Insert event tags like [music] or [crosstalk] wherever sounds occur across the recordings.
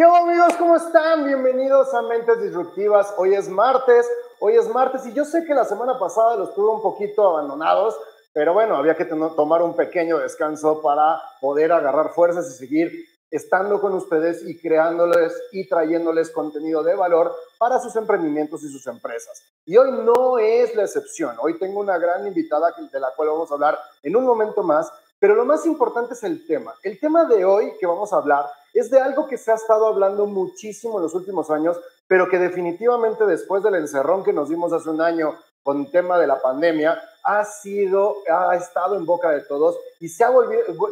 ¿Qué onda amigos? ¿Cómo están? Bienvenidos a Mentes Disruptivas. Hoy es martes, hoy es martes y yo sé que la semana pasada los tuve un poquito abandonados, pero bueno, había que tomar un pequeño descanso para poder agarrar fuerzas y seguir estando con ustedes y creándoles y trayéndoles contenido de valor para sus emprendimientos y sus empresas. Y hoy no es la excepción. Hoy tengo una gran invitada de la cual vamos a hablar en un momento más, pero lo más importante es el tema. El tema de hoy que vamos a hablar es de algo que se ha estado hablando muchísimo en los últimos años, pero que definitivamente después del encerrón que nos dimos hace un año con el tema de la pandemia, ha sido, ha estado en boca de todos y se ha,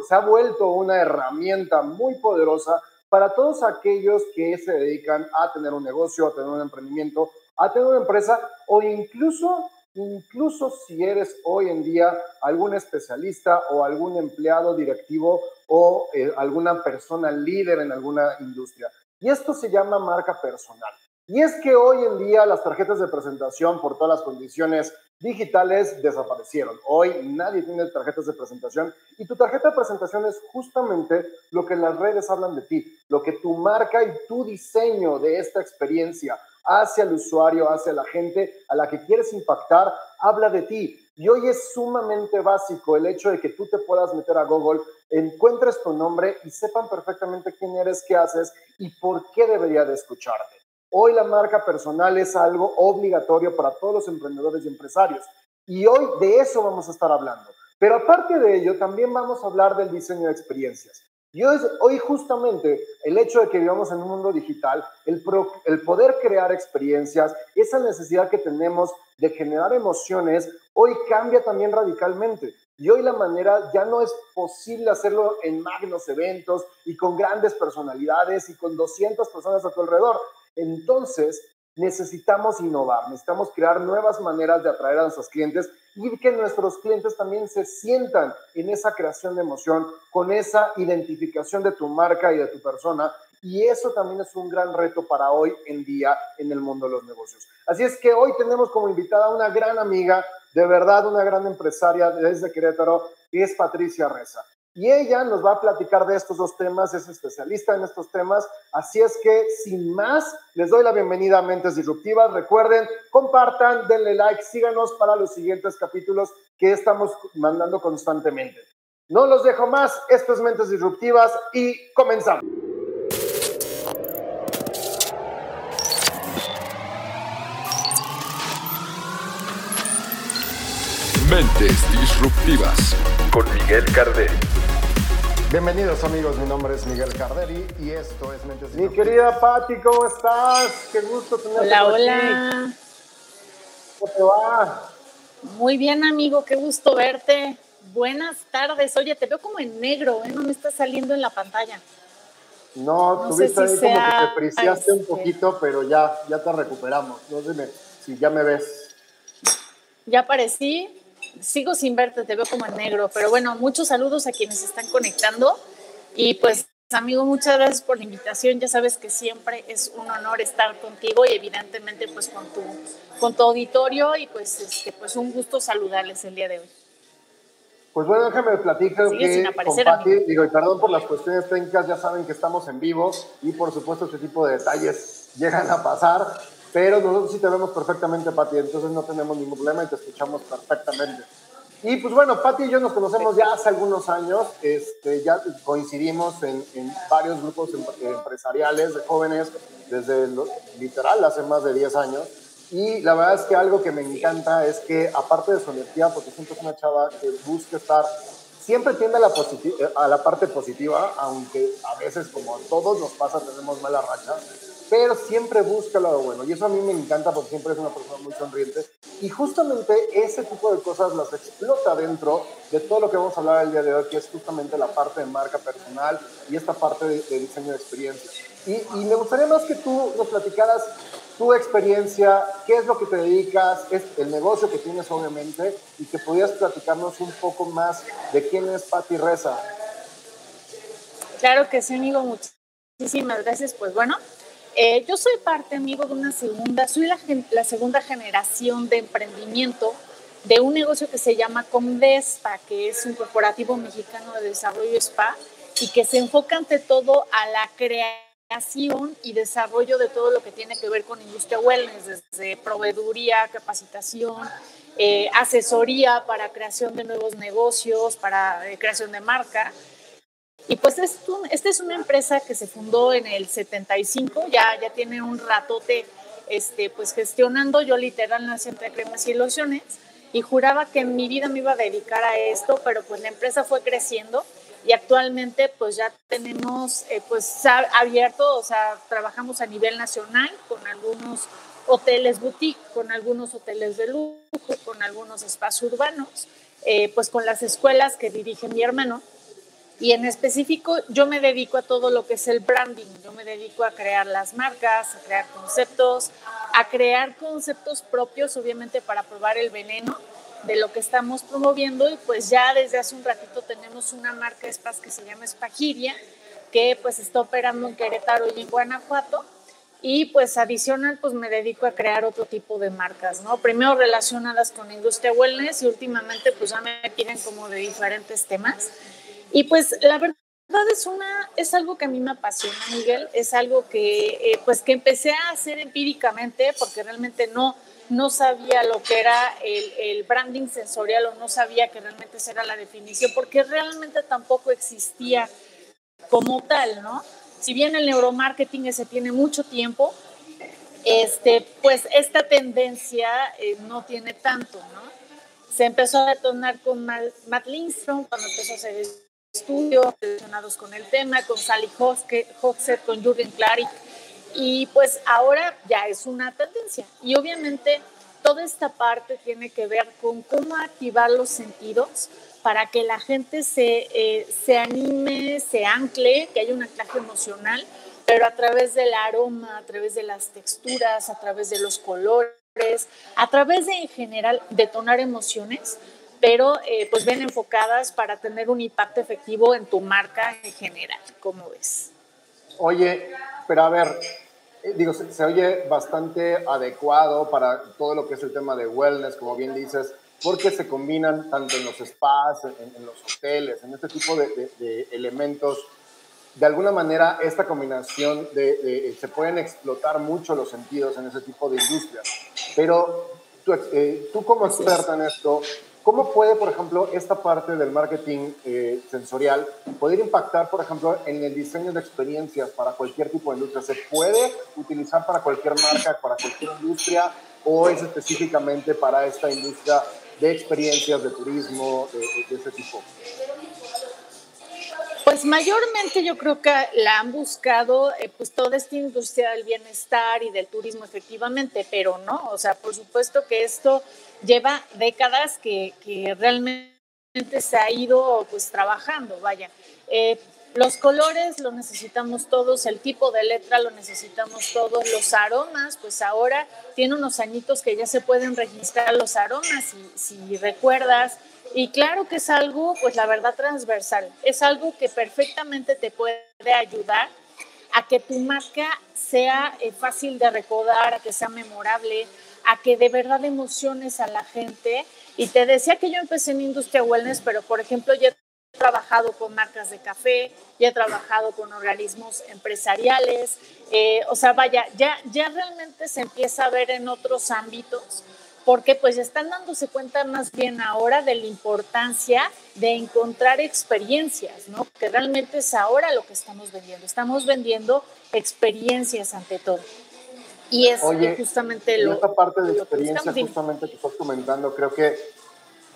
se ha vuelto una herramienta muy poderosa para todos aquellos que se dedican a tener un negocio, a tener un emprendimiento, a tener una empresa o incluso, incluso si eres hoy en día algún especialista o algún empleado directivo o eh, alguna persona líder en alguna industria. Y esto se llama marca personal. Y es que hoy en día las tarjetas de presentación por todas las condiciones digitales desaparecieron. Hoy nadie tiene tarjetas de presentación y tu tarjeta de presentación es justamente lo que las redes hablan de ti, lo que tu marca y tu diseño de esta experiencia hacia el usuario, hacia la gente a la que quieres impactar, habla de ti. Y hoy es sumamente básico el hecho de que tú te puedas meter a Google, encuentres tu nombre y sepan perfectamente quién eres, qué haces y por qué debería de escucharte. Hoy la marca personal es algo obligatorio para todos los emprendedores y empresarios. Y hoy de eso vamos a estar hablando. Pero aparte de ello, también vamos a hablar del diseño de experiencias. Y hoy, justamente el hecho de que vivamos en un mundo digital, el, el poder crear experiencias, esa necesidad que tenemos de generar emociones, hoy cambia también radicalmente. Y hoy la manera ya no es posible hacerlo en magnos eventos y con grandes personalidades y con 200 personas a tu alrededor. Entonces, necesitamos innovar, necesitamos crear nuevas maneras de atraer a nuestros clientes y que nuestros clientes también se sientan en esa creación de emoción, con esa identificación de tu marca y de tu persona. Y eso también es un gran reto para hoy en día en el mundo de los negocios. Así es que hoy tenemos como invitada una gran amiga, de verdad una gran empresaria desde Querétaro, que es Patricia Reza. Y ella nos va a platicar de estos dos temas, es especialista en estos temas. Así es que, sin más, les doy la bienvenida a Mentes Disruptivas. Recuerden, compartan, denle like, síganos para los siguientes capítulos que estamos mandando constantemente. No los dejo más, esto es Mentes Disruptivas y comenzamos. Mentes Disruptivas con Miguel Carderi. Bienvenidos amigos, mi nombre es Miguel Carderi y esto es Mentes Mi querida Patti, ¿cómo estás? Qué gusto tenerte Hola, hola. ¿Cómo te va? Muy bien, amigo, qué gusto verte. Buenas tardes. Oye, te veo como en negro, ¿eh? No me está saliendo en la pantalla. No, tuviste ahí como que te preciaste un este poquito, pero ya, ya te recuperamos. No sé si ya me ves. Ya aparecí sigo sin verte, te veo como en negro, pero bueno, muchos saludos a quienes están conectando. Y pues amigo, muchas gracias por la invitación, ya sabes que siempre es un honor estar contigo y evidentemente pues con tu, con tu auditorio. Y pues, este, pues un gusto saludarles el día de hoy. Pues bueno, déjame platicar que aparecer, con Pati, digo, y perdón por las cuestiones técnicas, ya saben que estamos en vivo y por supuesto este tipo de detalles llegan a pasar, pero nosotros sí te vemos perfectamente, Pati, entonces no tenemos ningún problema y te escuchamos perfectamente. Y pues bueno, Pati y yo nos conocemos ya hace algunos años, este, ya coincidimos en, en varios grupos em, empresariales de jóvenes desde literal hace más de 10 años. Y la verdad es que algo que me encanta es que aparte de su energía, porque siempre es una chava que busca estar, siempre tiende a la, a la parte positiva, aunque a veces como a todos nos pasa tenemos mala racha, pero siempre busca lo bueno. Y eso a mí me encanta porque siempre es una persona muy sonriente. Y justamente ese tipo de cosas las explota dentro de todo lo que vamos a hablar el día de hoy, que es justamente la parte de marca personal y esta parte de, diseño de experiencia. Y, y, me gustaría más que tú nos platicaras tu experiencia, qué es lo que te dedicas, es el negocio que tienes obviamente, y que pudieras platicarnos un poco más de quién es Patti Reza. Claro que sí, amigo, muchísimas gracias. Pues bueno, eh, yo soy parte, amigo, de una segunda, soy la, segunda generación de emprendimiento de un negocio que se llama Comdespa, que es un corporativo mexicano de desarrollo spa y que se enfoca ante todo a la creación creación y desarrollo de todo lo que tiene que ver con industria wellness, desde proveeduría, capacitación, eh, asesoría para creación de nuevos negocios, para eh, creación de marca. Y pues esta es una empresa que se fundó en el 75, ya, ya tiene un ratote este, pues gestionando, yo literal nací entre cremas y lociones y juraba que en mi vida me iba a dedicar a esto, pero pues la empresa fue creciendo y actualmente pues ya tenemos eh, pues abierto, o sea, trabajamos a nivel nacional con algunos hoteles boutique, con algunos hoteles de lujo, con algunos espacios urbanos, eh, pues con las escuelas que dirige mi hermano. Y en específico yo me dedico a todo lo que es el branding, yo me dedico a crear las marcas, a crear conceptos, a crear conceptos propios, obviamente para probar el veneno de lo que estamos promoviendo. Y pues ya desde hace un ratito tenemos una marca de spas que se llama Spagiria, que pues está operando en Querétaro y en Guanajuato. Y pues adicional pues me dedico a crear otro tipo de marcas, ¿no? Primero relacionadas con industria wellness y últimamente pues ya me piden como de diferentes temas y pues la verdad es una es algo que a mí me apasiona Miguel es algo que eh, pues que empecé a hacer empíricamente porque realmente no no sabía lo que era el, branding sensorial o no sabía que realmente esa era la definición, porque realmente tampoco existía como tal, ¿no? Si bien el neuromarketing ese tiene mucho tiempo, este, pues esta tendencia eh, no tiene tanto, ¿no? Se empezó a detonar con Matt Lindstrom cuando empezó a hacer estudios relacionados con el tema, con Sally Hoxet, con Jürgen Klarik, y pues ahora ya es una tendencia. Y obviamente toda esta parte tiene que ver con cómo activar los sentidos para que la gente se, eh, se anime, se ancle, que haya un anclaje emocional, pero a través del aroma, a través de las texturas, a través de los colores, a través de en general detonar emociones, pero eh, pues bien enfocadas para tener un impacto efectivo en tu marca en general, ¿cómo ves? Oye, pero a ver, eh, digo, se, oye bastante adecuado para todo lo que es el tema de wellness, como bien dices, porque se combinan tanto en los spas, en, los hoteles, en este tipo de, elementos. De alguna manera, esta combinación de, se pueden explotar mucho los sentidos en ese tipo de industrias. Pero tú, eh, tú como experta en esto, ¿Cómo puede, por ejemplo, esta parte del marketing eh, sensorial poder impactar, por ejemplo, en el diseño de experiencias para cualquier tipo de industria? ¿Se puede utilizar para cualquier marca, para cualquier industria o es específicamente para esta industria de experiencias, de turismo, de, ese tipo? Pues mayormente yo creo que la han buscado eh, pues toda esta industria del bienestar y del turismo efectivamente, pero no, o sea, por supuesto que esto lleva décadas que, realmente se ha ido pues trabajando, vaya. Eh, los colores los necesitamos todos, el tipo de letra lo necesitamos todos, los aromas, pues ahora tiene unos añitos que ya se pueden registrar los aromas, si, si recuerdas, y claro que es algo, pues la verdad, transversal, es algo que perfectamente te puede ayudar a que tu marca sea eh, fácil de recordar, a que sea memorable, a que de verdad emociones a la gente. Y te decía que yo empecé en industria wellness, pero por ejemplo ya he trabajado con marcas de café, ya he trabajado con organismos empresariales, eh, o sea, vaya, ya, ya realmente se empieza a ver en otros ámbitos porque pues están dándose cuenta más bien ahora de la importancia de encontrar experiencias, ¿no? Que realmente es ahora lo que estamos vendiendo. Estamos vendiendo experiencias ante todo. Y es justamente lo. Esta parte de experiencia, justamente que estás comentando, creo que,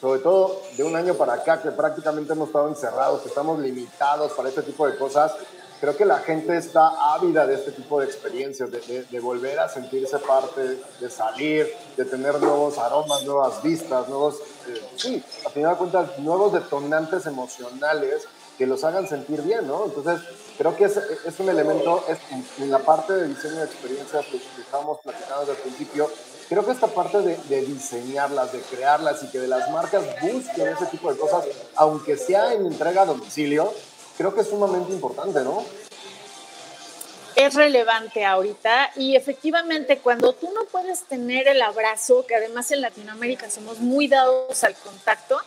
sobre todo de un año para acá, que prácticamente hemos estado encerrados, que estamos limitados para este tipo de cosas, creo que la gente está ávida de este tipo de experiencias, de, volver a sentirse parte, de salir, de tener nuevos aromas, nuevas vistas, nuevos, eh, sí, a final de cuentas, nuevos detonantes emocionales que los hagan sentir bien, ¿no? Entonces, creo que es, es un elemento, es, en la parte de diseño de experiencias que, estábamos platicando desde el principio, creo que esta parte de, de, diseñarlas, de crearlas y que de las marcas busquen ese tipo de cosas, aunque sea en entrega a domicilio, creo que es sumamente importante, ¿no? Es relevante ahorita y efectivamente cuando tú no puedes tener el abrazo, que además en Latinoamérica somos muy dados al contacto,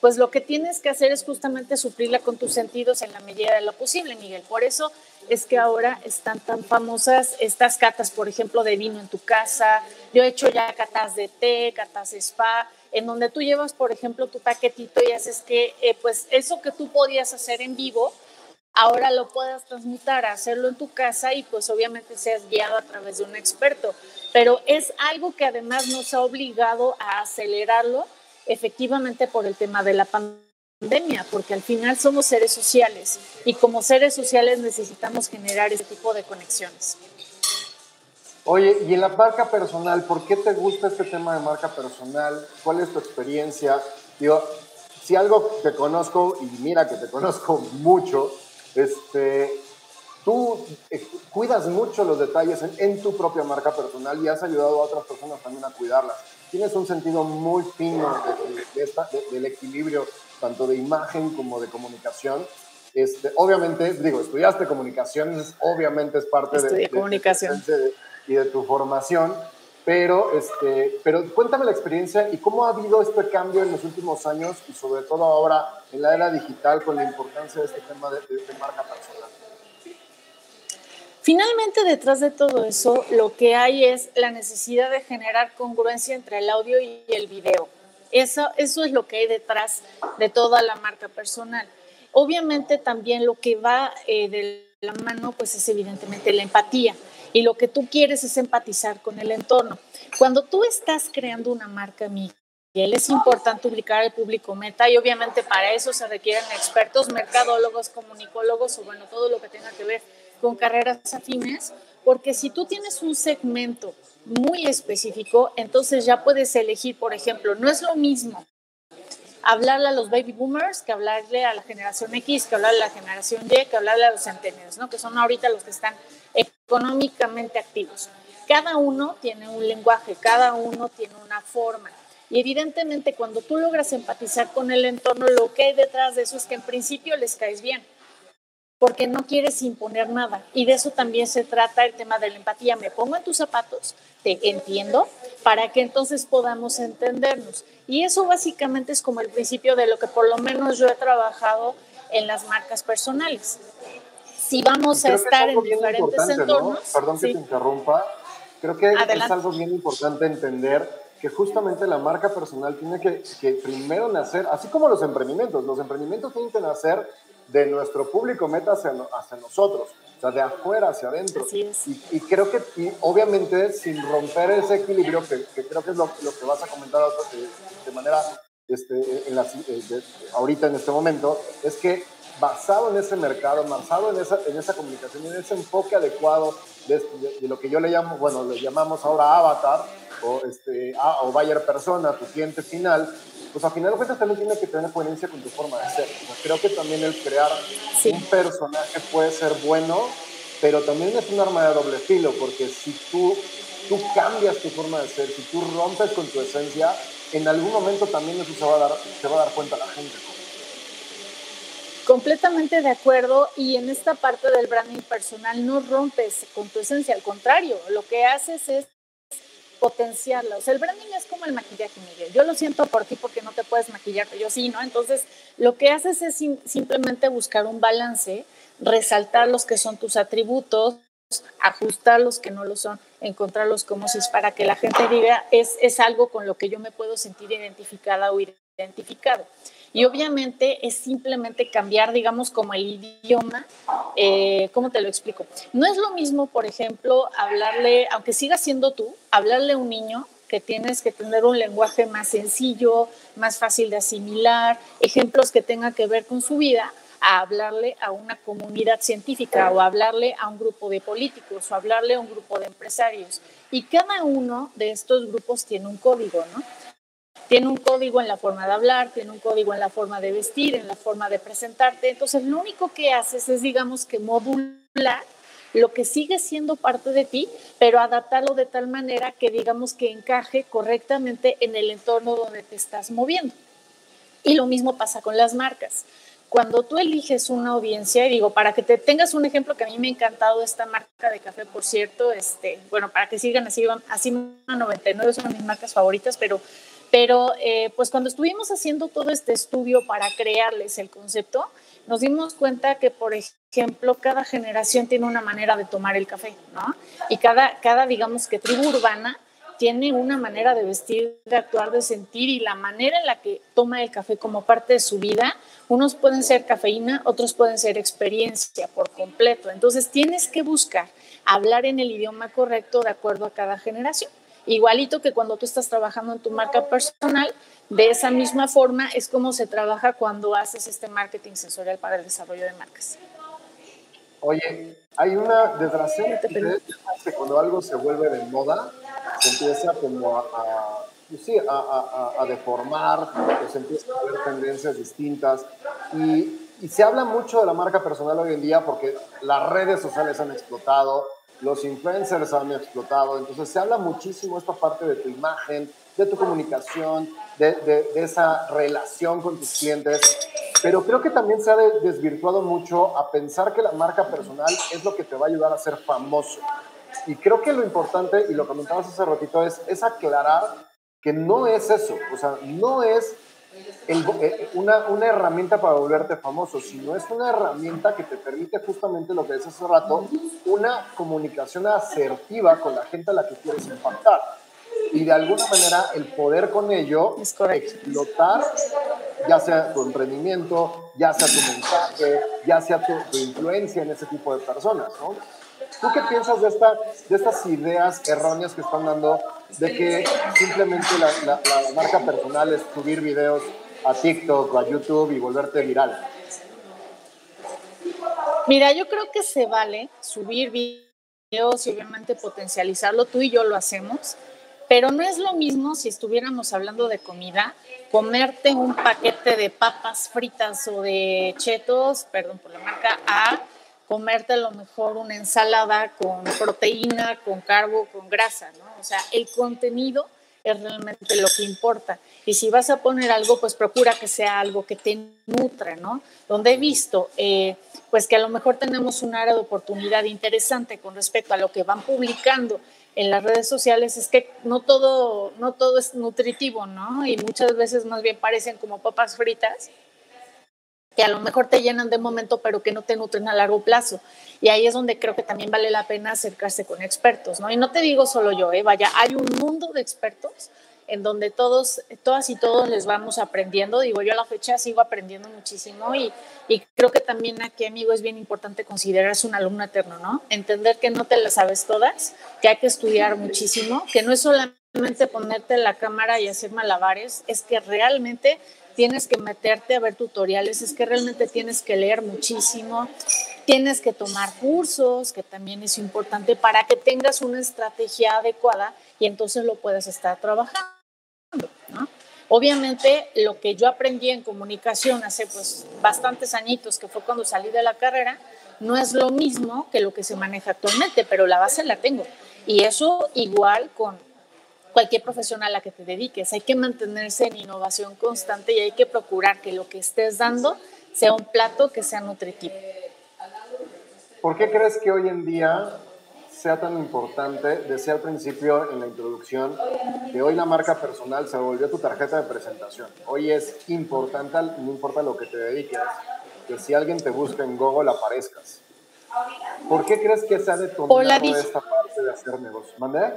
pues lo que tienes que hacer es justamente suplirla con tus sentidos en la medida de lo posible, Miguel. Por eso es que ahora están tan famosas estas catas, por ejemplo, de vino en tu casa. Yo he hecho ya catas de té, catas de spa, en donde tú llevas, por ejemplo, tu paquetito y haces que, eh, pues, eso que tú podías hacer en vivo, ahora lo puedas transmutar, hacerlo en tu casa y pues obviamente seas guiado a través de un experto. Pero es algo que además nos ha obligado a acelerarlo efectivamente por el tema de la pandemia, porque al final somos seres sociales y como seres sociales necesitamos generar ese tipo de conexiones. Oye, y en la marca personal, ¿por qué te gusta este tema de marca personal? ¿Cuál es tu experiencia? Digo, si algo te conozco, y mira que te [laughs] conozco mucho, este, tú eh, cuidas mucho los detalles en, tu propia marca personal y has ayudado a otras personas también a cuidarlas. Tienes un sentido muy fino del equilibrio, tanto de imagen como de comunicación. Este, obviamente, digo, estudiaste comunicaciones, obviamente es parte de, comunicación. Y de tu formación, pero, este, pero cuéntame la experiencia y cómo ha habido este cambio en los últimos años y sobre todo ahora en la era digital con la importancia de este tema de marca personal. Finalmente, detrás de todo eso, lo que hay es la necesidad de generar congruencia entre el audio y el video. Eso, eso es lo que hay detrás de toda la marca personal. Obviamente también lo que va eh, de la mano, pues es evidentemente la empatía. Y lo que tú quieres es empatizar con el entorno. Cuando tú estás creando una marca, Miguel, es importante ubicar al público meta y obviamente para eso se requieren expertos, mercadólogos, comunicólogos o bueno, todo lo que tenga que ver con carreras afines, porque si tú tienes un segmento muy específico, entonces ya puedes elegir, por ejemplo, no es lo mismo hablarle a los baby boomers que hablarle a la generación X, que hablarle a la generación Y, que hablarle a los centenarios, ¿no? que son ahorita los que están económicamente activos. Cada uno tiene un lenguaje, cada uno tiene una forma. Y evidentemente cuando tú logras empatizar con el entorno, lo que hay detrás de eso es que en principio les caes bien porque no quieres imponer nada. Y de eso también se trata el tema de la empatía. Me pongo en tus zapatos, te entiendo, para que entonces podamos entendernos. Y eso básicamente es como el principio de lo que por lo menos yo he trabajado en las marcas personales. Si vamos a estar en diferentes entornos. Perdón que te interrumpa. Creo que es algo bien importante entender que justamente la marca personal tiene que, que primero nacer, así como los emprendimientos, los emprendimientos tienen que nacer de nuestro público meta hacia, hacia nosotros, o sea, de afuera hacia adentro. Y, y, creo que, y obviamente, sin romper ese equilibrio, que, creo que es lo, lo, que vas a comentar de, manera este, en la, eh, ahorita en este momento, es que basado en ese mercado, basado en esa, en esa comunicación, en ese enfoque adecuado de, lo que yo le llamo, bueno, le llamamos ahora avatar, o, este, o buyer persona, tu cliente final, pues al final de cuentas también tiene que tener coherencia con tu forma de ser. creo que también el crear un personaje puede ser bueno, pero también es un arma de doble filo, porque si tú, tú cambias tu forma de ser, si tú rompes con tu esencia, en algún momento también eso se va a dar, se va a dar cuenta la gente. Completamente de acuerdo y en esta parte del branding personal no rompes con tu esencia, al contrario, lo que haces es potenciarla. O sea, el branding es como el maquillaje, Miguel. Yo lo siento por ti porque no te puedes maquillar, pero yo sí, ¿no? Entonces, lo que haces es simplemente buscar un balance, resaltar los que son tus atributos, ajustar los que no lo son, encontrarlos como si es para que la gente diga, es, es algo con lo que yo me puedo sentir identificada o identificado. Y obviamente es simplemente cambiar, digamos, como el idioma. Eh, ¿Cómo te lo explico? No es lo mismo, por ejemplo, hablarle, aunque siga siendo tú, hablarle a un niño que tienes que tener un lenguaje más sencillo, más fácil de asimilar, ejemplos que tengan que ver con su vida, a hablarle a una comunidad científica o hablarle a un grupo de políticos o hablarle a un grupo de empresarios. Y cada uno de estos grupos tiene un código, ¿no? Tiene un código en la forma de hablar, tiene un código en la forma de vestir, en la forma de presentarte. Entonces, lo único que haces es, digamos, que modular lo que sigue siendo parte de ti, pero adaptarlo de tal manera que, digamos, que encaje correctamente en el entorno donde te estás moviendo. Y lo mismo pasa con las marcas. Cuando tú eliges una audiencia, y digo, para que te tengas un ejemplo que a mí me ha encantado esta marca de café, por cierto, este, bueno, para que sigan así, así 99 son mis marcas favoritas, pero Pero eh, pues cuando estuvimos haciendo todo este estudio para crearles el concepto, nos dimos cuenta que, por ejemplo, cada generación tiene una manera de tomar el café, ¿no? Y cada, cada digamos que tribu urbana tiene una manera de vestir, de actuar, de sentir y la manera en la que toma el café como parte de su vida. Unos pueden ser cafeína, otros pueden ser experiencia por completo. Entonces tienes que buscar hablar en el idioma correcto de acuerdo a cada generación. Igualito que cuando tú estás trabajando en tu marca personal, de esa misma forma es como se trabaja cuando haces este marketing sensorial para el desarrollo de marcas. Oye, hay una, desgraciadamente, que cuando algo se vuelve de moda, se empieza como a, pues sí, a, deformar, se empiezan a ver tendencias distintas. Y, y se habla mucho de la marca personal hoy en día porque las redes sociales han explotado, los influencers han explotado, entonces se habla muchísimo esta parte de tu imagen, de tu comunicación, de, de, esa relación con tus clientes, pero creo que también se ha desvirtuado mucho a pensar que la marca personal es lo que te va a ayudar a ser famoso. Y creo que lo importante, y lo comentabas hace ratito, es, es aclarar que no es eso, o sea, no es eh, una, una, herramienta para volverte famoso, sino es una herramienta que te permite justamente lo que decías hace rato, una comunicación asertiva con la gente a la que quieres impactar. Y de alguna manera el poder con ello es explotar, ya sea tu emprendimiento, ya sea tu mensaje, ya sea tu, tu influencia en ese tipo de personas, ¿no? ¿Tú qué piensas de, esta, de estas ideas erróneas que están dando de que simplemente la, la, marca personal es subir videos a TikTok o a YouTube y volverte viral? Mira, yo creo que se vale subir videos y obviamente potencializarlo. Tú y yo lo hacemos, pero no es lo mismo si estuviéramos hablando de comida, comerte un paquete de papas fritas o de chetos, perdón por la marca, a comerte a lo mejor una ensalada con proteína, con carbo, con grasa, ¿no? O sea, el contenido es realmente lo que importa. Y si vas a poner algo, pues procura que sea algo que te nutra, ¿no? Donde he visto, eh, pues que a lo mejor tenemos un área de oportunidad interesante con respecto a lo que van publicando en las redes sociales, es que no todo, no todo es nutritivo, ¿no? Y muchas veces más bien parecen como papas fritas que a lo mejor te llenan de momento, pero que no te nutren a largo plazo. Y ahí es donde creo que también vale la pena acercarse con expertos, ¿no? Y no te digo solo yo, ¿eh? Vaya, hay un mundo de expertos en donde todos, todas y todos les vamos aprendiendo. Digo, yo a la fecha sigo aprendiendo muchísimo y, y creo que también aquí, amigo, es bien importante considerarse un alumno eterno, ¿no? Entender que no te las sabes todas, que hay que estudiar muchísimo, que no es solamente ponerte la cámara y hacer malabares, es que realmente tienes que meterte a ver tutoriales, es que realmente tienes que leer muchísimo, tienes que tomar cursos, que también es importante para que tengas una estrategia adecuada y entonces lo puedas estar trabajando. Obviamente lo que yo aprendí en comunicación hace pues bastantes añitos, que fue cuando salí de la carrera, no es lo mismo que lo que se maneja actualmente, pero la base la tengo. Y eso igual con, cualquier profesión a la que te dediques. Hay que mantenerse en innovación constante y hay que procurar que lo que estés dando sea un plato que sea nutritivo. ¿Por qué crees que hoy en día sea tan importante? Decía al principio en la introducción que hoy la marca personal se volvió tu tarjeta de presentación. Hoy es importante, no importa lo que te dediques, que si alguien te busca en Google aparezcas. ¿Por qué crees que se ha detonado esta parte de hacer negocios? ¿Mandé?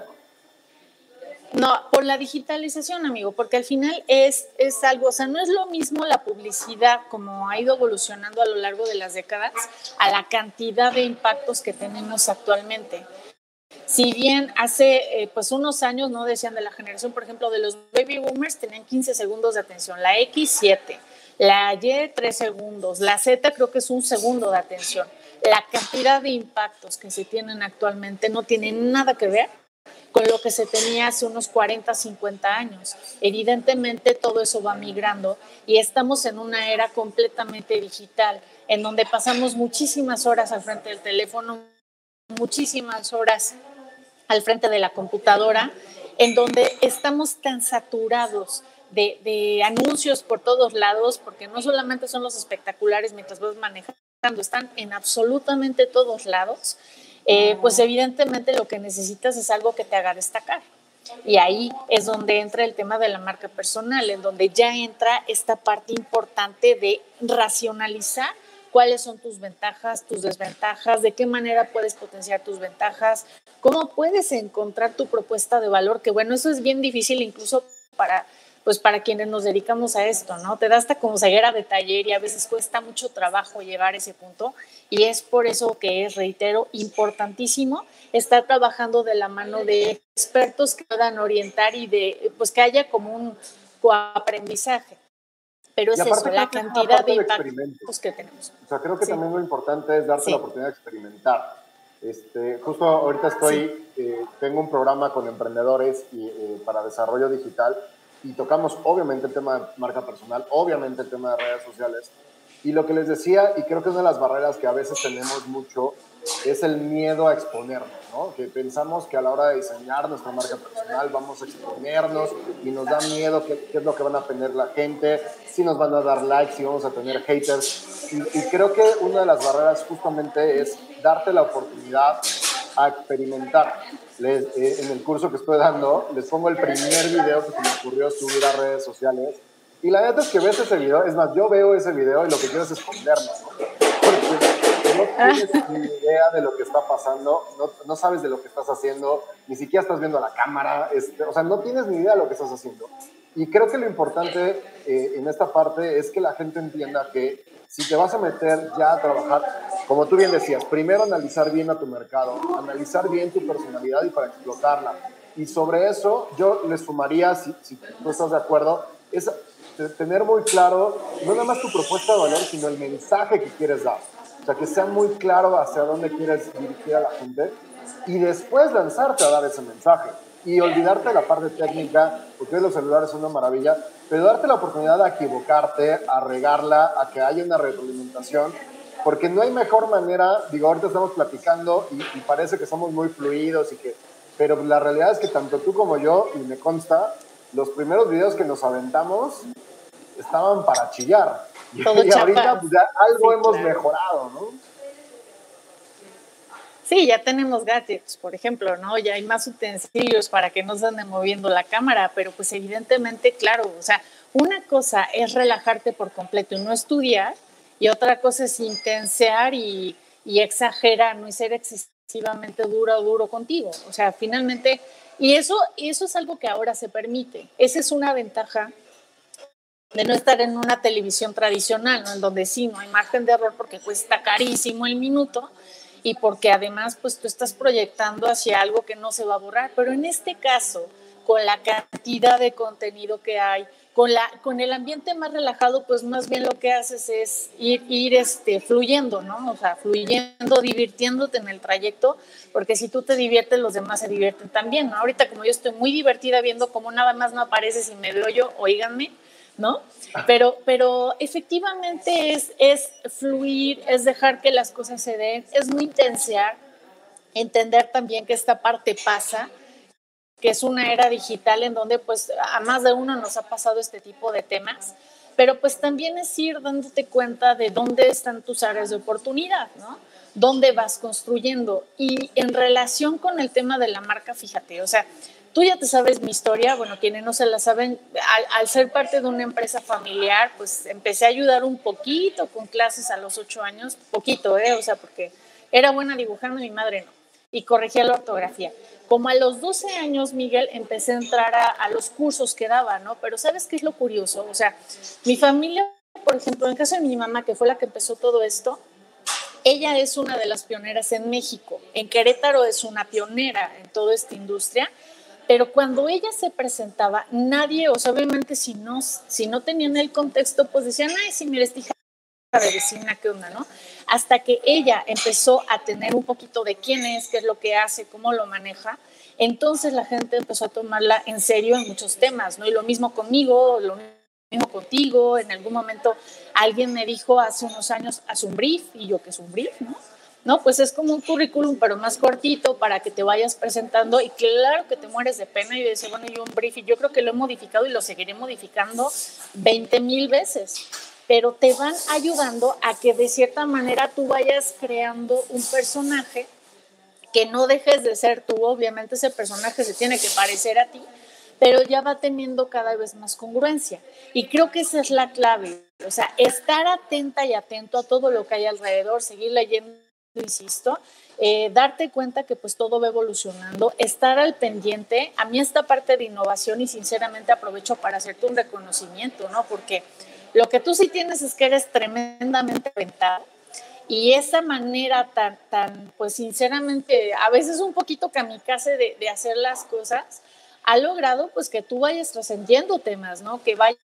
No, por la digitalización, amigo, porque al final es, es algo, o sea, no es lo mismo la publicidad como ha ido evolucionando a lo largo de las décadas a la cantidad de impactos que tenemos actualmente. Si bien hace eh, pues unos años, no decían de la generación, por ejemplo, de los baby boomers tenían 15 segundos de atención, la X 7, la Y 3 segundos, la Z creo que es un segundo de atención. La cantidad de impactos que se tienen actualmente no tiene nada que ver con lo que se tenía hace unos 40, 50 años. Evidentemente todo eso va migrando y estamos en una era completamente digital, en donde pasamos muchísimas horas al frente del teléfono, muchísimas horas al frente de la computadora, en donde estamos tan saturados de, anuncios por todos lados, porque no solamente son los espectaculares mientras vas manejando, están en absolutamente todos lados, eh, pues evidentemente lo que necesitas es algo que te haga destacar. Y ahí es donde entra el tema de la marca personal, en donde ya entra esta parte importante de racionalizar cuáles son tus ventajas, tus desventajas, de qué manera puedes potenciar tus ventajas, cómo puedes encontrar tu propuesta de valor, que bueno, eso es bien difícil incluso para pues para quienes nos dedicamos a esto, ¿no? Te da hasta como ceguera de taller y a veces cuesta mucho trabajo llegar a ese punto y es por eso que es, reitero, importantísimo estar trabajando de la mano de expertos que puedan orientar y de, pues que haya como un aprendizaje. Pero es eso, la cantidad de impactos que tenemos. O sea, creo que también lo importante es darte la oportunidad de experimentar. Este, justo ahorita estoy, eh, tengo un programa con emprendedores y, eh, para desarrollo digital y tocamos obviamente el tema de marca personal, obviamente el tema de redes sociales. Y lo que les decía, y creo que es una de las barreras que a veces tenemos mucho, es el miedo a exponernos, ¿no? Que pensamos que a la hora de diseñar nuestra marca personal vamos a exponernos y nos da miedo qué, es lo que van a aprender la gente, si nos van a dar likes, si vamos a tener haters. Y, y creo que una de las barreras justamente es darte la oportunidad a experimentar. Eh, en el curso que estoy dando, les pongo el primer video que se me ocurrió subir a redes sociales. Y la verdad es que ves ese video, es más, yo veo ese video y lo que quiero es esconderlo, Porque no tienes ni idea de lo que está pasando, no, no, sabes de lo que estás haciendo, ni siquiera estás viendo la cámara, este, o sea, no tienes ni idea de lo que estás haciendo. Y creo que lo importante eh, en esta parte es que la gente entienda que si te vas a meter ya a trabajar, como tú bien decías, primero analizar bien a tu mercado, analizar bien tu personalidad y para explotarla. Y sobre eso yo le sumaría, si, si tú estás de acuerdo, es tener muy claro no nada más tu propuesta de valor, sino el mensaje que quieres dar. O sea, que sea muy claro hacia dónde quieres dirigir a la gente y después lanzarte a dar ese mensaje y olvidarte de la parte técnica, porque los celulares son una maravilla, pero darte la oportunidad de equivocarte, a regarla, a que haya una retroalimentación, porque no hay mejor manera, digo, ahorita estamos platicando y, parece que somos muy fluidos y que, pero la realidad es que tanto tú como yo, y me consta, los primeros videos que nos aventamos estaban para chillar. [laughs] y ahorita pues, ya algo hemos mejorado, ¿no? Sí, ya tenemos gadgets, por ejemplo, ¿no? Ya hay más utensilios para que no se ande moviendo la cámara, pero pues evidentemente, claro, o sea, una cosa es relajarte por completo y no estudiar, y otra cosa es intensear y, exagerar, ¿no? Y ser excesivamente duro o duro contigo. O sea, finalmente, y eso, eso es algo que ahora se permite. Esa es una ventaja de no estar en una televisión tradicional, ¿no? En donde sí, no hay margen de error porque cuesta carísimo el minuto, y porque además pues tú estás proyectando hacia algo que no se va a borrar. Pero en este caso, con la cantidad de contenido que hay, con, la, con el ambiente más relajado, pues más bien lo que haces es ir, ir este, fluyendo, ¿no? O sea, fluyendo, divirtiéndote en el trayecto, porque si tú te diviertes, los demás se divierten también, ¿no? Ahorita como yo estoy muy divertida viendo cómo nada más no aparece si me veo yo, oíganme, ¿no? Pero, pero efectivamente es, es fluir, es dejar que las cosas se den, es muy intensear, entender también que esta parte pasa, que es una era digital en donde pues a más de uno nos ha pasado este tipo de temas, pero pues también es ir dándote cuenta de dónde están tus áreas de oportunidad, ¿no? Dónde vas construyendo. Y en relación con el tema de la marca, fíjate, o sea, Tú ya te sabes mi historia, bueno, quienes no se la saben, al, ser parte de una empresa familiar, pues empecé a ayudar un poquito con clases a los ocho años, poquito, ¿eh? O sea, porque era buena dibujando, mi madre no, y corregía la ortografía. Como a los 12 años, Miguel, empecé a entrar a, a los cursos que daba, ¿no? Pero ¿sabes qué es lo curioso? O sea, mi familia, por ejemplo, en caso de mi mamá, que fue la que empezó todo esto, ella es una de las pioneras en México. En Querétaro es una pionera en toda esta industria pero cuando ella se presentaba, nadie, o sea, obviamente si no, si no tenían el contexto, pues decían, ay, sí, mira, esta hija de vecina, ¿qué onda, no? Hasta que ella empezó a tener un poquito de quién es, qué es lo que hace, cómo lo maneja, entonces la gente empezó a tomarla en serio en muchos temas, ¿no? Y lo mismo conmigo, lo mismo contigo, en algún momento alguien me dijo hace unos años, haz un brief, y yo, ¿qué es un brief, no? ¿no? Pues es como un currículum, pero más cortito para que te vayas presentando y claro que te mueres de pena y dices, bueno, yo un brief y yo creo que lo he modificado y lo seguiré modificando 20 mil veces, pero te van ayudando a que de cierta manera tú vayas creando un personaje que no dejes de ser tú, obviamente ese personaje se tiene que parecer a ti, pero ya va teniendo cada vez más congruencia. Y creo que esa es la clave, o sea, estar atenta y atento a todo lo que hay alrededor, seguir leyendo, insisto, eh, darte cuenta que pues todo va evolucionando, estar al pendiente. A mí esta parte de innovación y sinceramente aprovecho para hacerte un reconocimiento, ¿no? Porque lo que tú sí tienes es que eres tremendamente aventado y esa manera tan, tan, pues sinceramente, a veces un poquito kamikaze de, de hacer las cosas, ha logrado pues que tú vayas trascendiendo temas, ¿no? Que vayas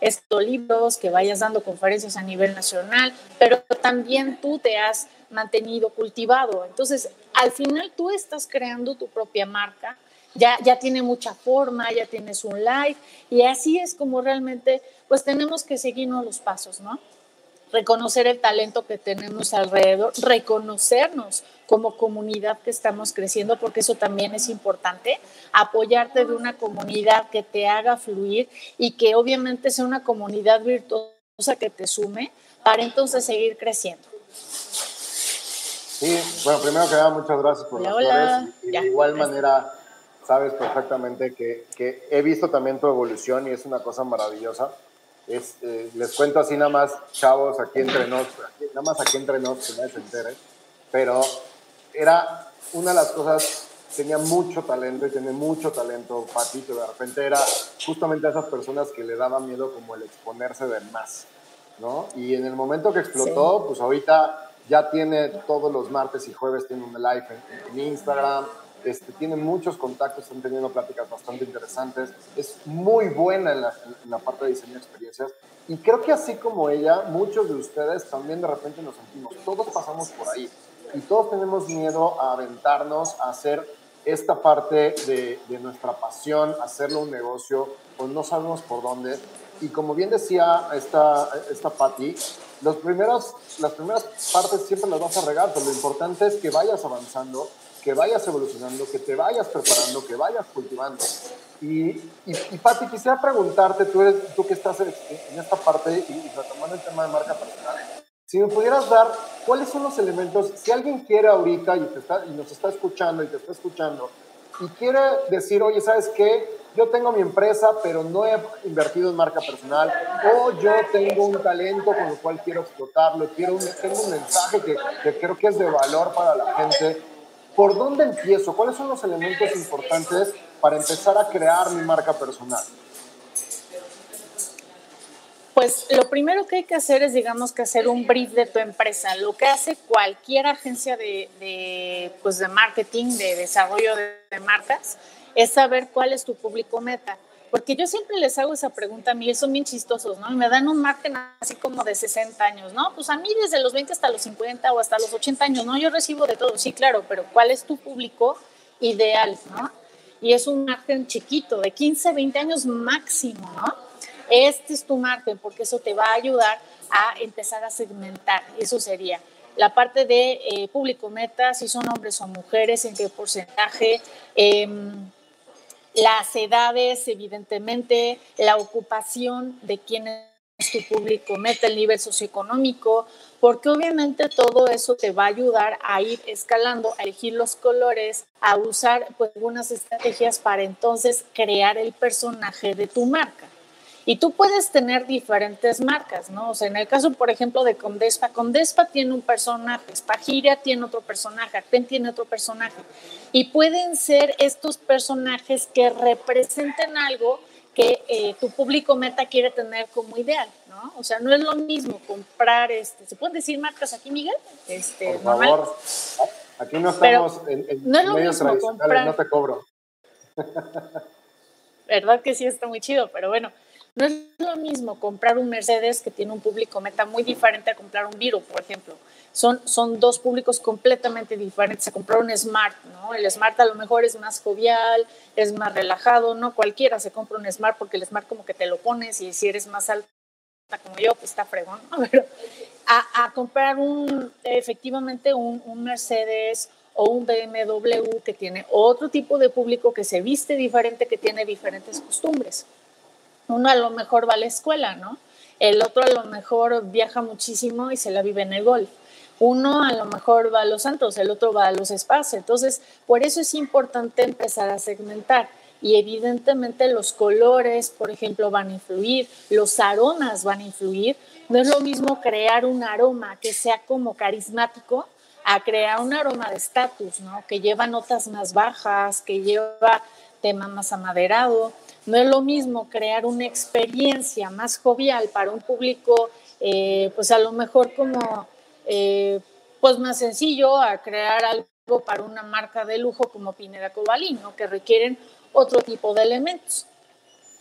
estos libros, que vayas dando conferencias a nivel nacional, pero también tú te has mantenido cultivado. Entonces, al final tú estás creando tu propia marca, ya, ya tiene mucha forma, ya tienes un live y así es como realmente pues tenemos que seguirnos los pasos, ¿no? Reconocer el talento que tenemos alrededor, reconocernos como comunidad que estamos creciendo, porque eso también es importante, apoyarte de una comunidad que te haga fluir y que obviamente sea una comunidad virtuosa que te sume para entonces seguir creciendo. Sí, bueno, primero que nada, muchas gracias por las flores. de igual manera, sabes perfectamente que, que, he visto también tu evolución y es una cosa maravillosa. Es, eh, les cuento así nada más, chavos, aquí entre nos, nada más aquí entre nos, que nadie se entere, pero era una de las cosas, tenía mucho talento y tiene mucho talento Patito, de repente era justamente a esas personas que le daba miedo como el exponerse de más, ¿no? Y en el momento que explotó, pues ahorita ya tiene todos los martes y jueves, tiene un live en, Instagram, este, tiene muchos contactos, están teniendo pláticas bastante interesantes, es muy buena en la, en la, parte de diseño de experiencias y creo que así como ella, muchos de ustedes también de repente nos sentimos, todos pasamos por ahí y todos tenemos miedo a aventarnos a hacer esta parte de, de nuestra pasión, hacerlo un negocio, o no sabemos por dónde. Y como bien decía esta, esta Patti, los primeros, las primeras partes siempre las vas a regar, pero lo importante es que vayas avanzando, que vayas evolucionando, que te vayas preparando, que vayas cultivando. Y, y, y Patti, quisiera preguntarte, tú, eres, tú que estás en, esta parte y, y retomando el tema de marca personal, si me pudieras dar, ¿cuáles son los elementos? Si alguien quiere ahorita y, te está, y nos está escuchando y te está escuchando y quiere decir, oye, ¿sabes qué? Yo tengo mi empresa, pero no he invertido en marca personal, o yo tengo un talento con lo cual quiero explotarlo, quiero un, tengo un mensaje que, que creo que es de valor para la gente. ¿Por dónde empiezo? ¿Cuáles son los elementos importantes para empezar a crear mi marca personal? Pues lo primero que hay que hacer es, digamos, que hacer un brief de tu empresa. Lo que hace cualquier agencia de, pues de marketing, de desarrollo de, de, marcas, es saber cuál es tu público meta. Porque yo siempre les hago esa pregunta a mí, son bien chistosos, ¿no? Y me dan un marketing así como de 60 años, ¿no? Pues a mí desde los 20 hasta los 50 o hasta los 80 años, ¿no? Yo recibo de todo, sí, claro, pero ¿cuál es tu público ideal, ¿no? Y es un margen chiquito, de 15, 20 años máximo, ¿no? este es tu margen, porque eso te va a ayudar a empezar a segmentar. Eso sería la parte de eh, público meta, si son hombres o mujeres, en qué porcentaje, eh, las edades, evidentemente, la ocupación de quién es tu público meta, el nivel socioeconómico, porque obviamente todo eso te va a ayudar a ir escalando, a elegir los colores, a usar pues, algunas estrategias para entonces crear el personaje de tu marca. Y tú puedes tener diferentes marcas, ¿no? O sea, en el caso, por ejemplo, de Condespa, Condespa tiene un personaje, Spagiria tiene otro personaje, Arpen tiene otro personaje. Y pueden ser estos personajes que representen algo que eh, tu público meta quiere tener como ideal, ¿no? O sea, no es lo mismo comprar, este, ¿se pueden decir marcas aquí, Miguel? Este, por favor, aquí no estamos en, en no es lo mismo comprar, no te cobro. [laughs] ¿Verdad que sí está muy chido? Pero bueno, no es lo mismo comprar un Mercedes que tiene un público meta muy diferente a comprar un Viro, por ejemplo. Son, son dos públicos completamente diferentes a comprar un Smart, ¿no? El Smart a lo mejor es más jovial, es más relajado, ¿no? Cualquiera se compra un Smart porque el Smart como que te lo pones y si eres más alta como yo, pues está fregón, ¿no? [laughs] Pero a, comprar un, efectivamente un, un Mercedes o un BMW que tiene otro tipo de público que se viste diferente, que tiene diferentes costumbres. Uno a lo mejor va a la escuela, ¿no? El otro a lo mejor viaja muchísimo y se la vive en el golf. Uno a lo mejor va a los santos, el otro va a los espacios. Entonces, por eso es importante empezar a segmentar. Y evidentemente los colores, por ejemplo, van a influir, los aromas van a influir. No es lo mismo crear un aroma que sea como carismático a crear un aroma de estatus, ¿no? Que lleva notas más bajas, que lleva tema más amaderado. No es lo mismo crear una experiencia más jovial para un público, eh, pues a lo mejor como, eh, pues más sencillo a crear algo para una marca de lujo como Pineda Cobalín, ¿no? Que requieren otro tipo de elementos.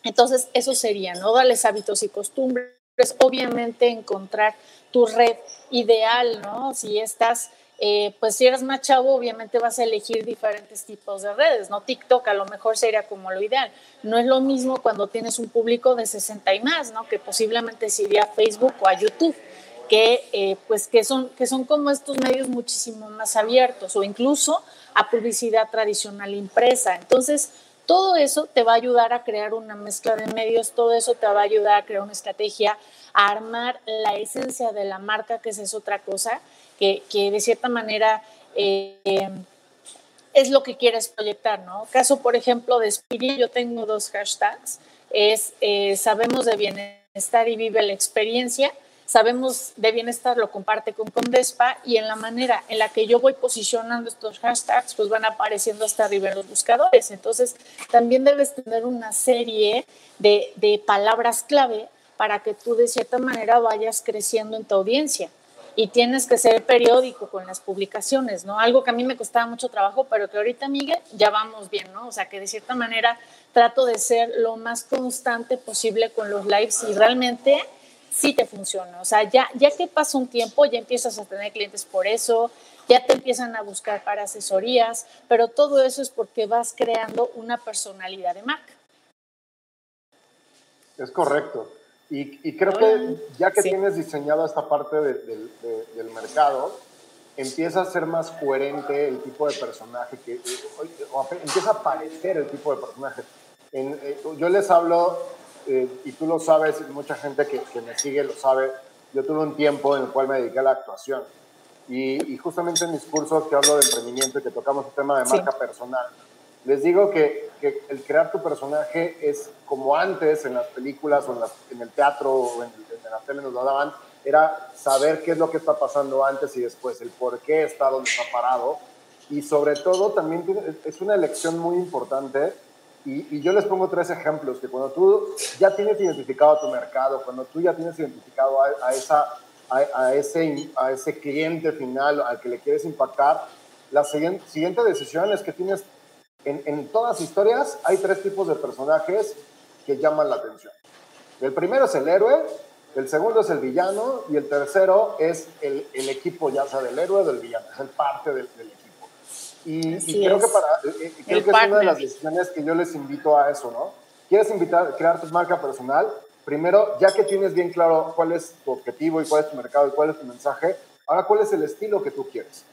Entonces, eso sería, ¿no? Darles hábitos y costumbres. Obviamente, encontrar tu red ideal, ¿no? Si estás eh, pues si eres más chavo, obviamente vas a elegir diferentes tipos de redes, ¿no? TikTok a lo mejor sería como lo ideal. No es lo mismo cuando tienes un público de 60 y más, ¿no? Que posiblemente se iría a Facebook o a YouTube, que, eh, pues que, son, que son como estos medios muchísimo más abiertos o incluso a publicidad tradicional impresa. Entonces, todo eso te va a ayudar a crear una mezcla de medios, todo eso te va a ayudar a crear una estrategia, a armar la esencia de la marca, que esa es otra cosa que, de cierta manera eh, es lo que quieres proyectar, ¿no? Caso, por ejemplo, de Spirit, yo tengo dos hashtags, es eh, sabemos de bienestar y vive la experiencia, sabemos de bienestar lo comparte con Condespa y en la manera en la que yo voy posicionando estos hashtags, pues van apareciendo hasta arriba en los buscadores. Entonces, también debes tener una serie de, de palabras clave para que tú de cierta manera vayas creciendo en tu audiencia y tienes que ser periódico con las publicaciones, ¿no? Algo que a mí me costaba mucho trabajo, pero que ahorita, Miguel, ya vamos bien, ¿no? O sea, que de cierta manera trato de ser lo más constante posible con los lives y realmente sí te funciona. O sea, ya, ya que pasa un tiempo, ya empiezas a tener clientes por eso, ya te empiezan a buscar para asesorías, pero todo eso es porque vas creando una personalidad de marca. Es correcto. Y, creo que ya que tienes diseñado esta parte del mercado, empieza a ser más coherente el tipo de personaje, que, empieza a aparecer el tipo de personaje. Eh, yo les hablo, eh, y tú lo sabes, mucha gente que, que, me sigue lo sabe, yo tuve un tiempo en el cual me dediqué a la actuación. Y, justamente en mis cursos que hablo de emprendimiento y que tocamos el tema de marca personal, les digo que, el crear tu personaje es como antes en las películas o en, el teatro o en, la tele nos lo daban, era saber qué es lo que está pasando antes y después, el por qué está donde está parado. Y sobre todo también es una elección muy importante y, yo les pongo tres ejemplos, que cuando tú ya tienes identificado tu mercado, cuando tú ya tienes identificado a, esa, a, ese, a ese cliente final al que le quieres impactar, la siguiente, siguiente decisión es que tienes en, todas las historias hay tres tipos de personajes que llaman la atención. El primero es el héroe, el segundo es el villano y el tercero es el, el equipo, ya sea del héroe o del villano, es el parte del, equipo. Y, creo que, para, eh, eh, creo que es una de las decisiones que yo les invito a eso, ¿no? ¿Quieres invitar, crear tu marca personal? Primero, ya que tienes bien claro cuál es tu objetivo y cuál es tu mercado y cuál es tu mensaje, ahora cuál es el estilo que tú quieres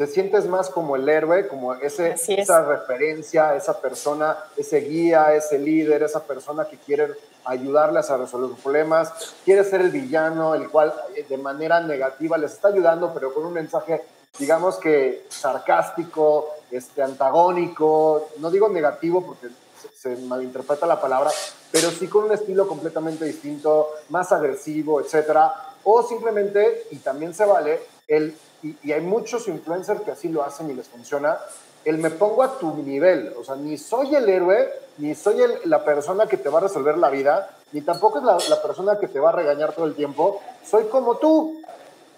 te sientes más como el héroe, como ese, esa referencia, esa persona, ese guía, ese líder, esa persona que quiere ayudarles a resolver problemas, quiere ser el villano, el cual eh, de manera negativa les está ayudando, pero con un mensaje, digamos que sarcástico, este, antagónico, no digo negativo porque se, se malinterpreta la palabra, pero sí con un estilo completamente distinto, más agresivo, etcétera, o simplemente, y también se vale, el y, hay muchos influencers que así lo hacen y les funciona, el me pongo a tu nivel, o sea, ni soy el héroe, ni soy la persona que te va a resolver la vida, ni tampoco es la, persona que te va a regañar todo el tiempo, soy como tú.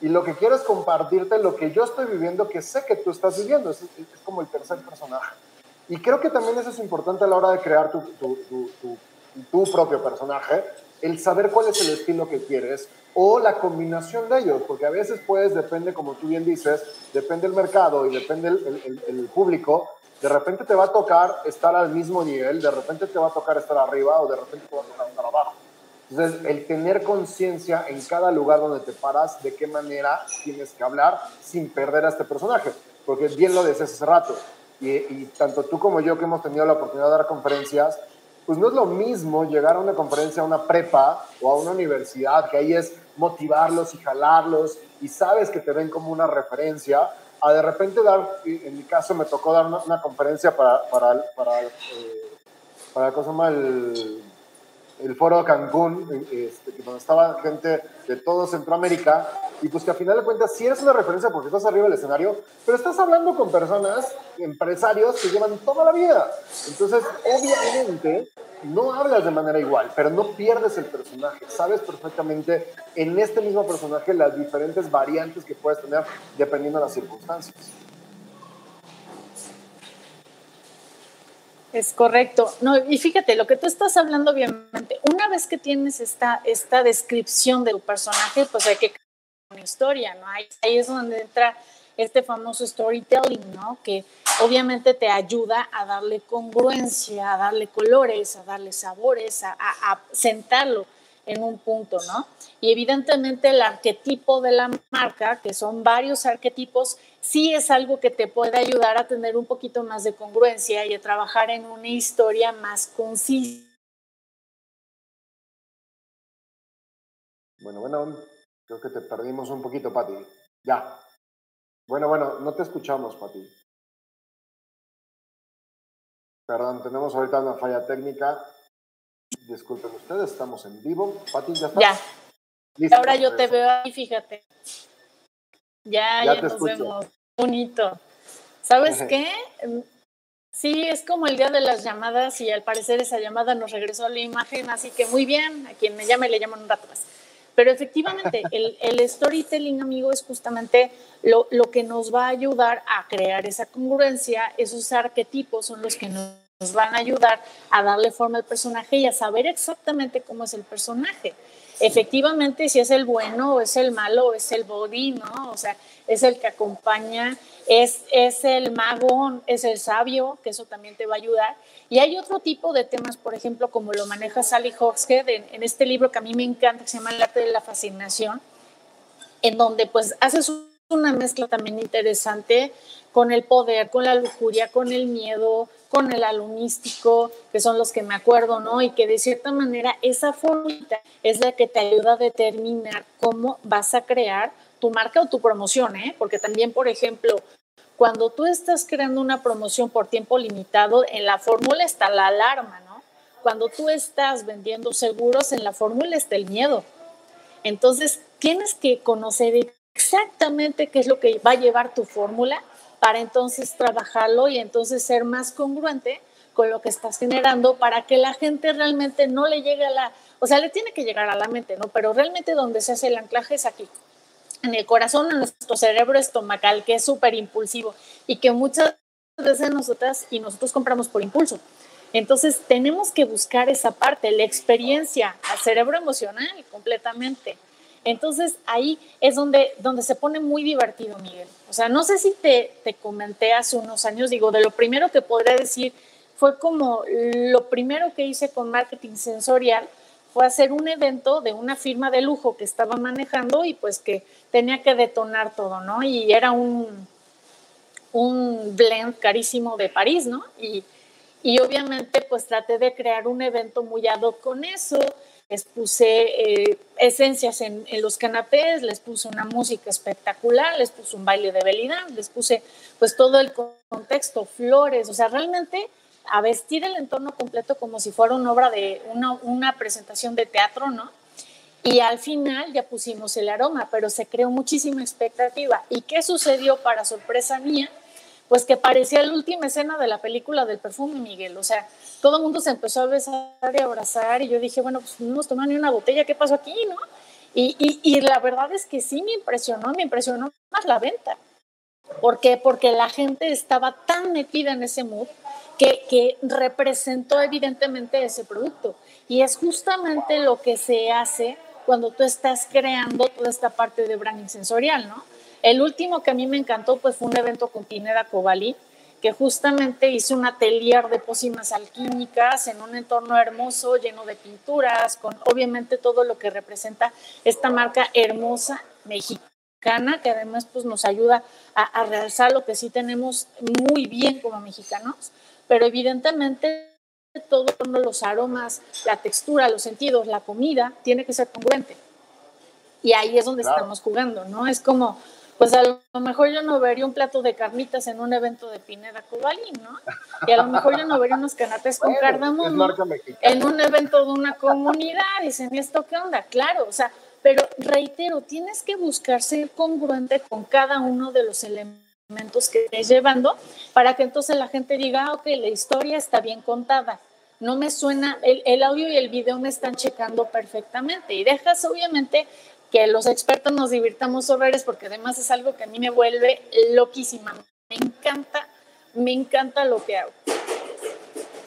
Y lo que quiero es compartirte lo que yo estoy viviendo, que sé que tú estás viviendo, es, como el tercer personaje. Y creo que también eso es importante a la hora de crear tu, tu, tu, tu propio personaje, el saber cuál es el estilo que quieres, o la combinación de ellos, porque a veces pues depende, como tú bien dices, depende el mercado y depende el, el, público, de repente te va a tocar estar al mismo nivel, de repente te va a tocar estar arriba o de repente te va a tocar estar abajo. Entonces, el tener conciencia en cada lugar donde te paras, de qué manera tienes que hablar sin perder a este personaje, porque bien lo decías hace rato, y, y tanto tú como yo que hemos tenido la oportunidad de dar conferencias, pues no es lo mismo llegar a una conferencia, a una prepa o a una universidad, que ahí es motivarlos y jalarlos y sabes que te ven como una referencia, a de repente dar, en mi caso me tocó dar una, conferencia para, para, para, eh, para ¿cómo se llama? El, el foro Cancún, este, donde estaba gente de todo Centroamérica, y pues que a final de cuentas sí eres una referencia porque estás arriba del escenario, pero estás hablando con personas, empresarios que llevan toda la vida. Entonces, obviamente, no hablas de manera igual, pero no pierdes el personaje. Sabes perfectamente en este mismo personaje las diferentes variantes que puedes tener dependiendo de las circunstancias. Es correcto. No, y fíjate, lo que tú estás hablando, obviamente, una vez que tienes esta, esta descripción de tu personaje, pues hay que crear una historia, ¿no? Ahí, ahí es donde entra este famoso storytelling, ¿no? Que obviamente te ayuda a darle congruencia, a darle colores, a darle sabores, a, a, sentarlo en un punto, ¿no? Y evidentemente el arquetipo de la marca, que son varios arquetipos, sí es algo que te puede ayudar a tener un poquito más de congruencia y a trabajar en una historia más concisa. Bueno, bueno, creo que te perdimos un poquito, Pati. Ya. Bueno, bueno, no te escuchamos, Pati. Perdón, tenemos ahorita una falla técnica. Disculpen ustedes, estamos en vivo. Pati, ¿ya está? Ya. Ahora yo te veo ahí, fíjate. Ya, ya, nos vemos. Bonito. ¿Sabes qué? Sí, es como el día de las llamadas y al parecer esa llamada nos regresó la imagen, así que muy bien, a quien me llame le llaman un rato más. Pero efectivamente, el, el storytelling, amigo, es justamente lo, lo, que nos va a ayudar a crear esa congruencia, esos arquetipos son los que nos, nos van a ayudar a darle forma al personaje y a saber exactamente cómo es el personaje efectivamente si es el bueno o es el malo o es el body, ¿no? O sea, es el que acompaña, es, es el mago, es el sabio, que eso también te va a ayudar. Y hay otro tipo de temas, por ejemplo, como lo maneja Sally Hawkshead en, en este libro que a mí me encanta, que se llama El arte de la fascinación, en donde pues haces una mezcla también interesante con el poder, con la lujuria, con el miedo, con el alumístico, que son los que me acuerdo, ¿no? Y que de cierta manera esa fórmula es la que te ayuda a determinar cómo vas a crear tu marca o tu promoción, ¿eh? Porque también, por ejemplo, cuando tú estás creando una promoción por tiempo limitado, en la fórmula está la alarma, ¿no? Cuando tú estás vendiendo seguros, en la fórmula está el miedo. Entonces, tienes que conocer exactamente qué es lo que va a llevar tu fórmula para entonces trabajarlo y entonces ser más congruente con lo que estás generando para que la gente realmente no le llegue a la, o sea, le tiene que llegar a la mente, ¿no? Pero realmente donde se hace el anclaje es aquí, en el corazón, en nuestro cerebro estomacal, que es súper impulsivo y que muchas veces nosotras y nosotros compramos por impulso. Entonces tenemos que buscar esa parte, la experiencia, al cerebro emocional completamente. Entonces ahí es donde, donde se pone muy divertido, Miguel. O sea, no sé si te, te comenté hace unos años, digo, de lo primero que podría decir fue como lo primero que hice con marketing sensorial fue hacer un evento de una firma de lujo que estaba manejando y pues que tenía que detonar todo, ¿no? Y era un, un blend carísimo de París, ¿no? Y, y obviamente pues traté de crear un evento muy con eso, les puse eh, esencias en, los canapés, les puse una música espectacular, les puse un baile de velidad, les puse pues todo el contexto, flores, o sea, realmente a vestir el entorno completo como si fuera una obra de una, una presentación de teatro, ¿no? Y al final ya pusimos el aroma, pero se creó muchísima expectativa. ¿Y qué sucedió para sorpresa mía? Pues que parecía la última escena de la película del perfume, Miguel. O sea, todo el mundo se empezó a besar y abrazar y yo dije, bueno, pues no hemos tomado ni una botella, ¿qué pasó aquí, no? Y, y, y, la verdad es que sí me impresionó, me impresionó más la venta. ¿Por qué? Porque la gente estaba tan metida en ese mood que, que representó evidentemente ese producto. Y es justamente lo que se hace cuando tú estás creando toda esta parte de branding sensorial, ¿no? El último que a mí me encantó pues fue un evento con Pineda Cobali, que justamente hizo un atelier de pócimas alquímicas en un entorno hermoso, lleno de pinturas, con obviamente todo lo que representa esta marca hermosa mexicana, que además pues nos ayuda a, a realzar lo que sí tenemos muy bien como mexicanos, pero evidentemente todos los aromas, la textura, los sentidos, la comida, tiene que ser congruente. Y ahí es donde estamos jugando, ¿no? Es como, pues a lo mejor yo no vería un plato de carnitas en un evento de Pineda Cobalín, ¿no? Y a lo mejor yo no vería unos canapés con cardamomo en un evento de una comunidad. Dicen, ¿esto qué onda? Claro, o sea, pero reitero, tienes que buscar ser congruente con cada uno de los elementos que estés llevando para que entonces la gente diga, ah, ok, la historia está bien contada. No me suena, el, el audio y el video me están checando perfectamente. Y dejas, obviamente, que los expertos nos divirtamos horrores porque además es algo que a mí me vuelve loquísima. Me encanta, me encanta lo que hago.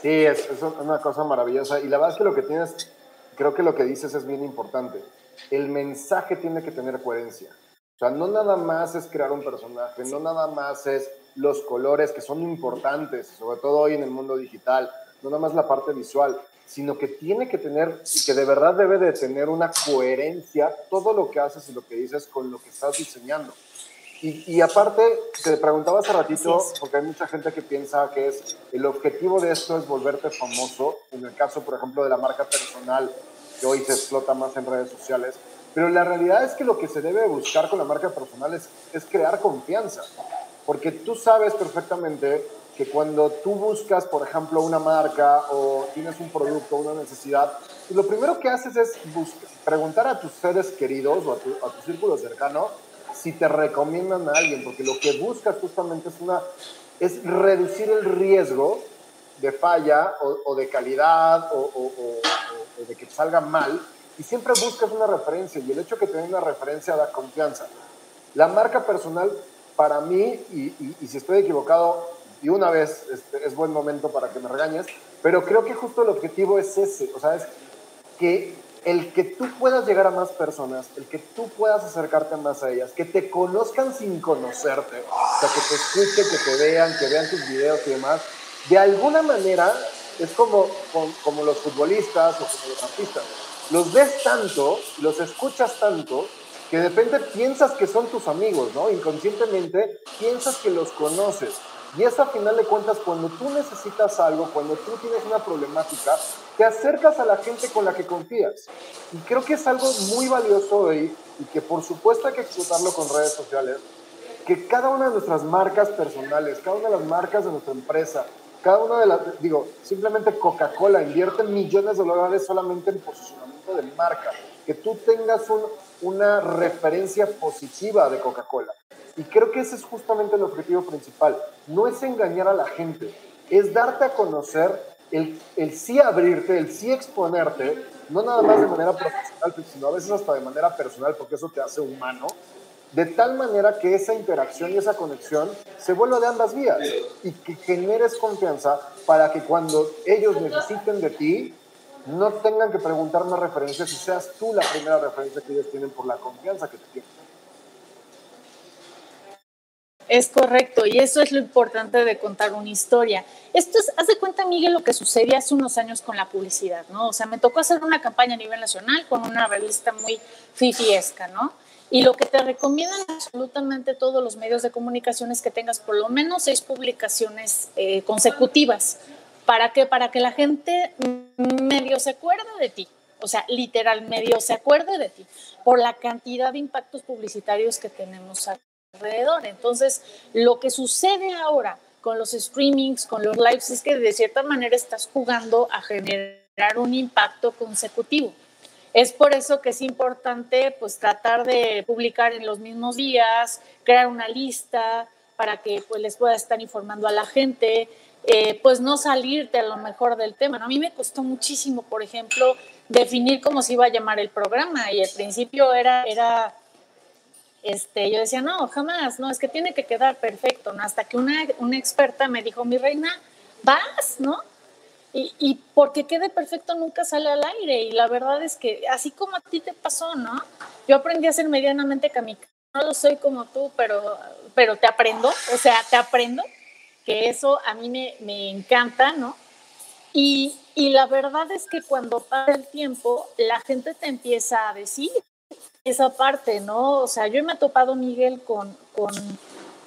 Sí, es, es, una cosa maravillosa y la verdad es que lo que tienes, creo que lo que dices es bien importante. El mensaje tiene que tener coherencia. O sea, no nada más es crear un personaje, no nada más es los colores que son importantes, sobre todo hoy en el mundo digital, no nada más la parte visual, sino que tiene que tener, y que de verdad debe de tener una coherencia todo lo que haces y lo que dices con lo que estás diseñando. Y, y aparte, te preguntaba hace ratito, porque hay mucha gente que piensa que es el objetivo de esto es volverte famoso, en el caso, por ejemplo, de la marca personal, que hoy se explota más en redes sociales, pero la realidad es que lo que se debe buscar con la marca personal es, es crear confianza, porque tú sabes perfectamente que cuando tú buscas, por ejemplo, una marca o tienes un producto, una necesidad, pues lo primero que haces es preguntar a tus seres queridos o a tu, círculo cercano si te recomiendan a alguien, porque lo que buscas justamente es, una, es reducir el riesgo de falla o, de calidad o, de que salga mal, y siempre buscas una referencia, y el hecho de que tenga una referencia da confianza. La marca personal, para mí, y si estoy equivocado, y una vez este, es buen momento para que me regañes, pero creo que justo el objetivo es ese, o sea, es que el que tú puedas llegar a más personas, el que tú puedas acercarte más a ellas, que te conozcan sin conocerte, o sea, que te escuchen, que te vean, que vean tus videos y demás, de alguna manera es como, como los futbolistas o como los artistas. Los ves tanto, los escuchas tanto, que de repente piensas que son tus amigos, ¿no? Inconscientemente piensas que los conoces. Y es a final de cuentas cuando tú necesitas algo, cuando tú tienes una problemática, te acercas a la gente con la que confías. Y creo que es algo muy valioso hoy y que por supuesto hay que explotarlo con redes sociales, que cada una de nuestras marcas personales, cada una de las marcas de nuestra empresa, cada una de las, digo, simplemente Coca-Cola invierte millones de dólares solamente en posicionamiento de marca, que tú tengas un, una referencia positiva de Coca-Cola. Y creo que ese es justamente el objetivo principal. No es engañar a la gente, es darte a conocer, el, el sí abrirte, el sí exponerte, no nada más de manera profesional, sino a veces hasta de manera personal, porque eso te hace humano, de tal manera que esa interacción y esa conexión se vuelva de ambas vías y que generes confianza para que cuando ellos necesiten de ti, no tengan que preguntar más referencias y seas tú la primera referencia que ellos tienen por la confianza que te tienen. Es correcto, y eso es lo importante de contar una historia. Esto es, haz de cuenta, Miguel, lo que sucedía hace unos años con la publicidad, ¿no? O sea, me tocó hacer una campaña a nivel nacional con una revista muy fifiesca, ¿no? Y lo que te recomiendan absolutamente todos los medios de comunicación es que tengas por lo menos seis publicaciones eh, consecutivas. ¿Para qué? Para que la gente medio se acuerde de ti. O sea, literal, medio se acuerde de ti por la cantidad de impactos publicitarios que tenemos alrededor. Entonces, lo que sucede ahora con los streamings, con los lives, es que de cierta manera estás jugando a generar un impacto consecutivo. Es por eso que es importante pues tratar de publicar en los mismos días, crear una lista para que pues les pueda estar informando a la gente, eh, pues no salirte a lo mejor del tema. ¿no? A mí me costó muchísimo, por ejemplo, definir cómo se iba a llamar el programa y al principio era, era este, yo decía, no, jamás, no, es que tiene que quedar perfecto, ¿no? Hasta que una, una experta me dijo, mi reina, vas, ¿no? Y, y, porque quede perfecto nunca sale al aire. Y la verdad es que así como a ti te pasó, ¿no? Yo aprendí a ser medianamente kamikaze. No lo soy como tú, pero, pero te aprendo, o sea, te aprendo, que eso a mí me, me encanta, ¿no? Y, y la verdad es que cuando pasa el tiempo, la gente te empieza a decir, esa parte, ¿no? O sea, yo me he topado, Miguel, con, con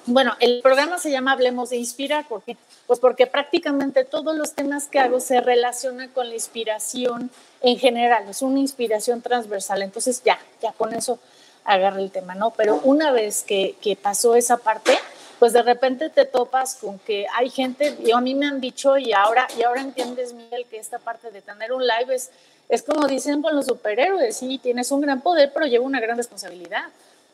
Bueno, el programa se llama Hablemos de Inspirar, ¿por qué? Pues porque prácticamente todos los temas que hago se relacionan con la inspiración en general, es una inspiración transversal, entonces ya, ya con eso agarra el tema, ¿no? Pero una vez que, que pasó esa parte, pues de repente te topas con que hay gente, y a mí me han dicho, y ahora, y ahora entiendes, Miguel, que esta parte de tener un live es, es como dicen con los superhéroes, sí, tienes un gran poder, pero lleva una gran responsabilidad.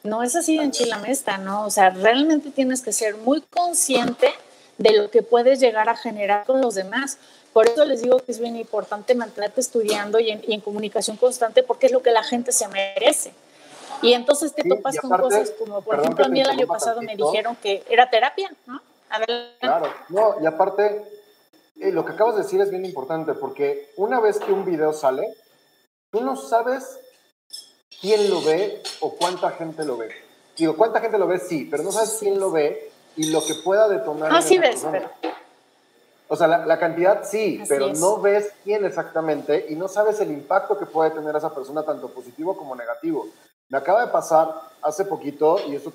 No es así de enchilamesta, ¿no? O sea, realmente tienes que ser muy consciente de lo que puedes llegar a generar con los demás. Por eso les digo que es bien importante mantenerte estudiando y en, comunicación constante porque es lo que la gente se merece. Y entonces te topas con cosas como, por ejemplo, a mí el año pasado me dijeron que era terapia, ¿no? Adelante. Claro, no, y aparte, eh, lo que acabas de decir es bien importante porque una vez que un video sale, tú no sabes quién lo ve o cuánta gente lo ve. Digo, cuánta gente lo ve, sí, pero no sabes quién lo ve y lo que pueda detonar. Ah, sí ves, pero... O sea, la, cantidad sí, pero no ves quién exactamente y no sabes el impacto que puede tener esa persona, tanto positivo como negativo. Me acaba de pasar hace poquito, y esto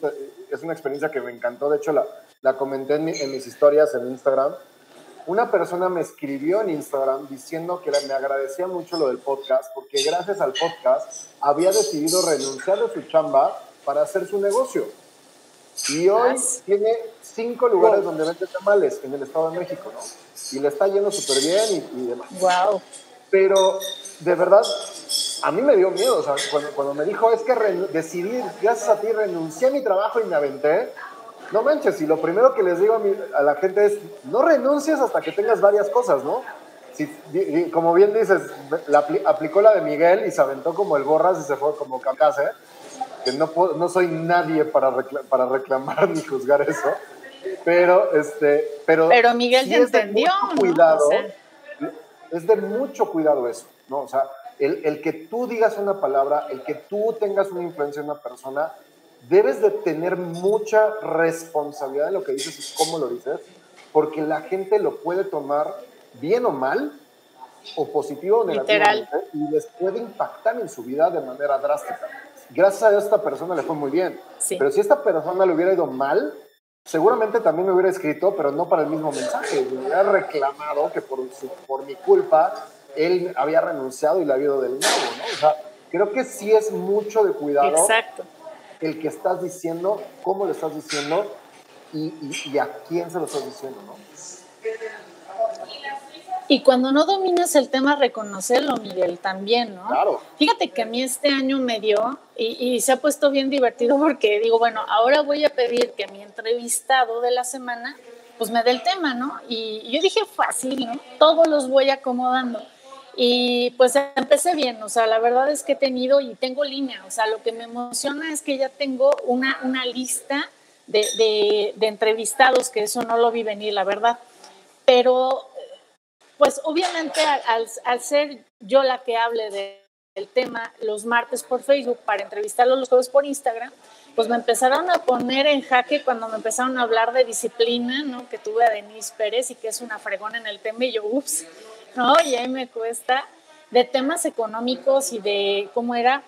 es una experiencia que me encantó, de hecho la, la comenté en, en mis historias en Instagram, una persona me escribió en Instagram diciendo que me agradecía mucho lo del podcast porque gracias al podcast había decidido renunciar a su chamba para hacer su negocio. Y hoy tiene cinco lugares donde vende tamales en el Estado de México, ¿no? Y le está yendo súper bien y, demás. Wow. Pero de verdad, a mí me dio miedo. O sea, cuando, cuando me dijo, es que decidí, gracias a ti, renuncié a mi trabajo y me aventé no manches, y lo primero que les digo a, la gente es, no renuncies hasta que tengas varias cosas, ¿no? Si, como bien dices, la, aplicó la de Miguel y se aventó como el borras y se fue como cacase, que no, no soy nadie para, para reclamar [laughs] ni juzgar eso, pero, este, pero, pero Miguel sí entendió. cuidado, Es de mucho cuidado eso, ¿no? O sea, el, el que tú digas una palabra, el que tú tengas una influencia en una persona, debes de tener mucha responsabilidad de lo que dices y cómo lo dices, porque la gente lo puede tomar bien o mal, o positivo o negativo, y les puede impactar en su vida de manera drástica. Gracias a esta persona le fue muy bien, pero si esta persona le hubiera ido mal, seguramente también me hubiera escrito, pero no para el mismo mensaje, me hubiera reclamado que por, por mi culpa él había renunciado y le había ido del nuevo, ¿no? O sea, creo que sí es mucho de cuidado. Exacto el que estás diciendo, cómo lo estás diciendo y, a quién se lo estás diciendo, ¿no? Y cuando no dominas el tema, reconocerlo, Miguel, también, ¿no? Claro. Fíjate que a mí este año me dio, y, se ha puesto bien divertido porque digo, bueno, ahora voy a pedir que mi entrevistado de la semana, pues me dé el tema, ¿no? Y, y yo dije, fácil, ¿no? Todos los voy acomodando. Y pues empecé bien, o sea, la verdad es que he tenido y tengo línea, o sea, lo que me emociona es que ya tengo una, una lista de, de, entrevistados, que eso no lo vi venir, la verdad. Pero, pues obviamente al, al ser yo la que hable del tema los martes por Facebook para entrevistarlos los jueves por Instagram, pues me empezaron a poner en jaque cuando me empezaron a hablar de disciplina, ¿no? Que tuve a Denise Pérez y que es una fregona en el tema y yo, ups, ¿no? Y ahí me cuesta, de temas económicos y de cómo era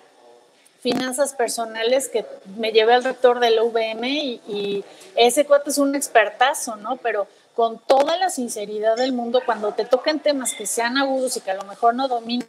finanzas personales que me llevé al rector del UVM y, ese cuate es un expertazo, ¿no? Pero con toda la sinceridad del mundo, cuando te toquen temas que sean agudos y que a lo mejor no domines,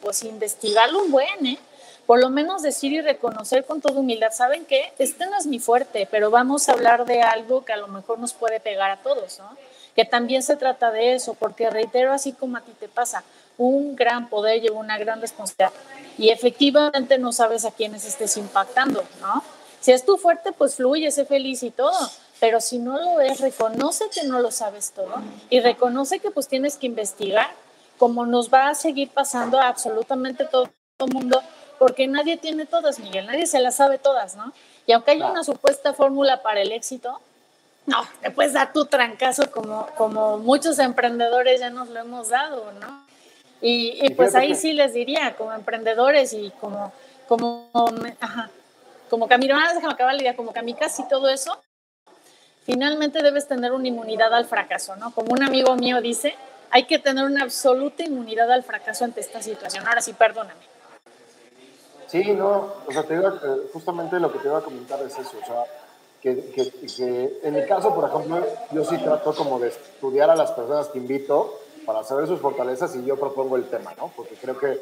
pues investigarlo un buen, ¿eh? Por lo menos decir y reconocer con toda humildad, ¿saben qué? Este no es mi fuerte, pero vamos a hablar de algo que a lo mejor nos puede pegar a todos, ¿no? Que también se trata de eso, porque reitero, así como a ti te pasa, un gran poder lleva una gran responsabilidad y efectivamente no sabes a quiénes estés impactando, ¿no? Si es tu fuerte, pues fluye, sé feliz y todo, pero si no lo es, reconoce que no lo sabes todo y reconoce que pues tienes que investigar, como nos va a seguir pasando a absolutamente todo el mundo, porque nadie tiene todas, Miguel, nadie se las sabe todas, ¿no? Y aunque hay una supuesta fórmula para el éxito, no, te puedes dar tu trancazo como, como muchos emprendedores ya nos lo hemos dado, ¿no? Y, pues ahí sí les diría, como emprendedores y como, como, ajá, como Camilo, ah, déjame acabar la idea, como Kamikaze y todo eso, finalmente debes tener una inmunidad al fracaso, ¿no? Como un amigo mío dice, hay que tener una absoluta inmunidad al fracaso ante esta situación. Ahora sí, perdóname. Sí, no, o sea, te iba, eh, justamente lo que te iba a comentar es eso, o sea, que, que, en mi caso, por ejemplo, yo sí trato como de estudiar a las personas que invito para saber sus fortalezas y yo propongo el tema, ¿no? Porque creo que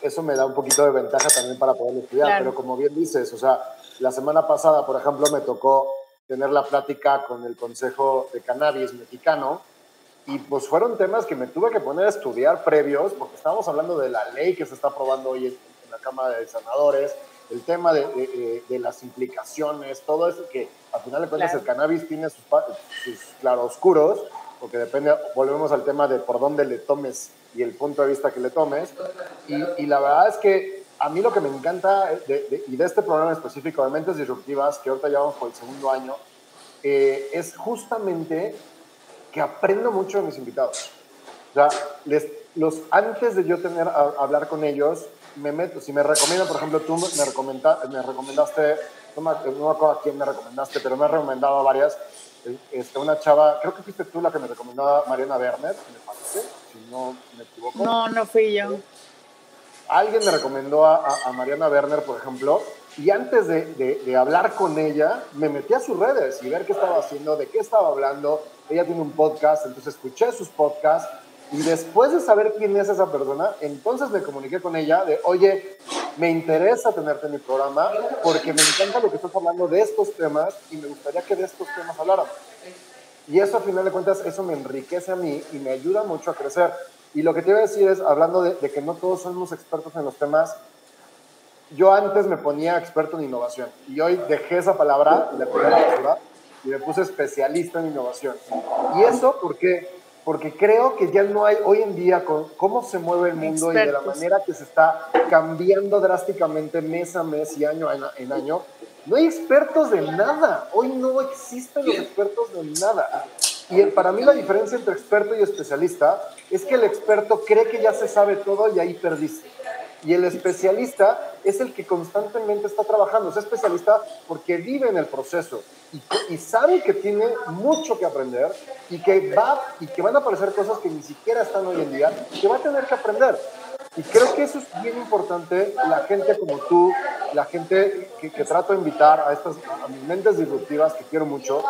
eso me da un poquito de ventaja también para poder estudiar, pero como bien dices, o sea, la semana pasada, por ejemplo, me tocó tener la plática con el Consejo de Cannabis mexicano y pues fueron temas que me tuve que poner a estudiar previos porque estábamos hablando de la ley que se está aprobando hoy en, la Cámara de Senadores, el tema de, de, las implicaciones, todo eso que al final de cuentas el cannabis tiene sus, sus claroscuros, porque depende, volvemos al tema de por dónde le tomes y el punto de vista que le tomes. Y, y la verdad es que a mí lo que me encanta, de, y de este programa específico de Mentes Disruptivas, que ahorita llevamos por el segundo año, eh, es justamente que aprendo mucho de mis invitados. O sea, les, los, antes de yo tener a, hablar con ellos, me meto, si me recomiendan, por ejemplo, tú me, recomenda, me recomendaste, no me, no me, acuerdo a quién me recomendaste, pero me has recomendado a varias, este, una chava, creo que fuiste tú la que me recomendaba Mariana Werner, me parece, si no me equivoco. No, no fui yo alguien me recomendó a, Mariana Werner, por ejemplo, y antes de, hablar con ella, me metí a sus redes y ver qué estaba haciendo, de qué estaba hablando. Ella tiene un podcast, entonces escuché sus podcasts y después de saber quién es esa persona, entonces me comuniqué con ella de, oye, me interesa tenerte en mi programa porque me encanta lo que estás hablando de estos temas y me gustaría que de estos temas habláramos. Y eso, a final de cuentas, eso me enriquece a mí y me ayuda mucho a crecer. Y lo que te iba a decir es, hablando de, que no todos somos expertos en los temas, yo antes me ponía experto en innovación y hoy dejé esa palabra, la palabra y me puse especialista en innovación. ¿Y eso por qué? Porque creo que ya no hay, hoy en día, con cómo se mueve el mundo y de la manera que se está cambiando drásticamente mes a mes y año en año, no hay expertos de nada. Hoy no existen los expertos de nada. Y para mí la diferencia entre experto y especialista es que el experto cree que ya se sabe todo y ahí perdiste. Y el especialista es el que constantemente está trabajando. Es especialista porque vive en el proceso y, y, sabe que tiene mucho que aprender y que, va, y que van a aparecer cosas que ni siquiera están hoy en día, que va a tener que aprender. Y creo que eso es bien importante, la gente como tú, la gente que, que trato de invitar a estas a mis mentes disruptivas que quiero mucho,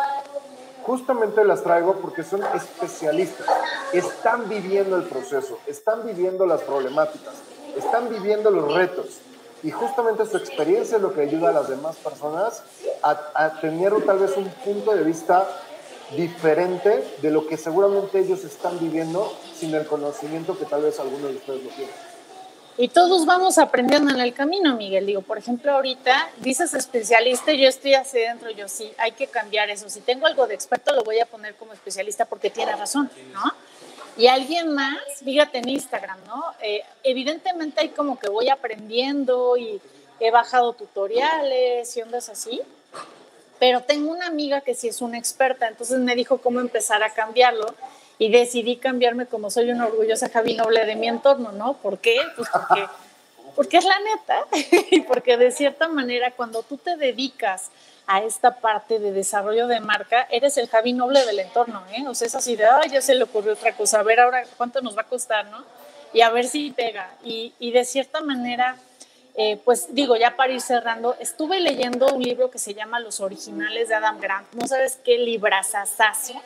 justamente las traigo porque son especialistas, están viviendo el proceso, están viviendo las problemáticas, están viviendo los retos y justamente su experiencia es lo que ayuda a las demás personas a, tener tal vez un punto de vista diferente de lo que seguramente ellos están viviendo sin el conocimiento que tal vez algunos de ustedes lo tienen. Y todos vamos aprendiendo en el camino, Miguel. Digo, por ejemplo, ahorita dices especialista, yo estoy hacia adentro, yo sí, hay que cambiar eso. Si tengo algo de experto, lo voy a poner como especialista porque tiene razón, ¿no? Y alguien más, fíjate en Instagram, ¿no? Eh, evidentemente hay como que voy aprendiendo y he bajado tutoriales y ondas así, pero tengo una amiga que sí es una experta, entonces me dijo cómo empezar a cambiarlo y decidí cambiarme como soy una orgullosa Javi Noble de mi entorno, ¿no? ¿Por qué? Pues porque, porque es la neta [laughs] y porque de cierta manera cuando tú te dedicas a esta parte de desarrollo de marca, eres el Javi Noble del entorno, ¿eh? O sea, es así de, ay, ya se le ocurrió otra cosa, a ver ahora cuánto nos va a costar, ¿no? Y a ver si pega. Y, y de cierta manera, eh, pues digo, ya para ir cerrando, estuve leyendo un libro que se llama Los Originales de Adam Grant. No sabes qué librazazazo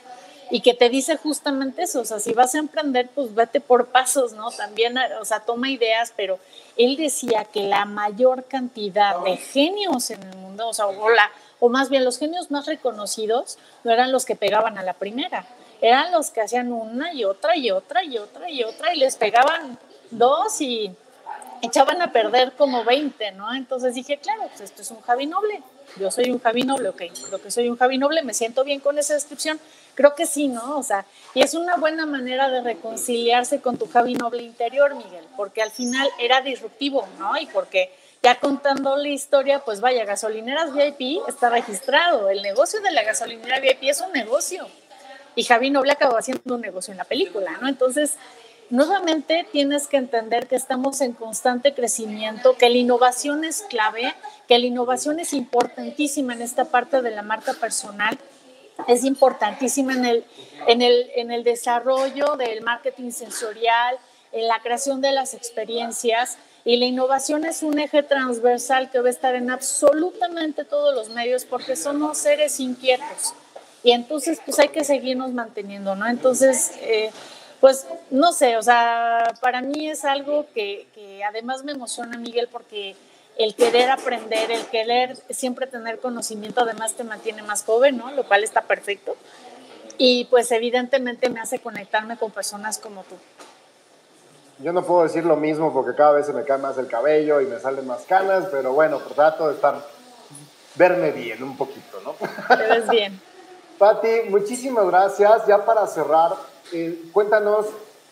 y que te dice justamente eso, o sea, si vas a emprender, pues vete por pasos, ¿no? También, o sea, toma ideas, pero él decía que la mayor cantidad de genios en el mundo, o sea, o, o más bien los genios más reconocidos, no eran los que pegaban a la primera, eran los que hacían una y otra y otra y otra y otra y les pegaban dos y echaban a perder como 20, ¿no? Entonces dije, claro, pues esto es un Javi Noble. Yo soy un Javi Noble, ok, creo que soy un Javi Noble, me siento bien con esa descripción. Creo que sí, ¿no? O sea, y es una buena manera de reconciliarse con tu Javi Noble interior, Miguel, porque al final era disruptivo, ¿no? Y porque ya contando la historia, pues vaya, gasolineras VIP está registrado. El negocio de la gasolinera VIP es un negocio. Y Javi Noble acabó haciendo un negocio en la película, ¿no? Entonces, nuevamente tienes que entender que estamos en constante crecimiento, que la innovación es clave, que la innovación es importantísima en esta parte de la marca personal, es importantísima en el, en el, en el desarrollo del marketing sensorial, en la creación de las experiencias. Y la innovación es un eje transversal que va a estar en absolutamente todos los medios porque somos seres inquietos. Y entonces, pues hay que seguirnos manteniendo, ¿no? Entonces, eh, pues no sé, o sea, para mí es algo que, que además me emociona, Miguel, porque el querer aprender, el querer siempre tener conocimiento, además te mantiene más joven, ¿no? Lo cual está perfecto. Y pues evidentemente me hace conectarme con personas como tú. Yo no puedo decir lo mismo porque cada vez se me cae más el cabello y me salen más canas, pero bueno, pues trato de estar, verme bien un poquito, ¿no? Te ves bien. [laughs] Pati, muchísimas gracias. Ya para cerrar, eh, cuéntanos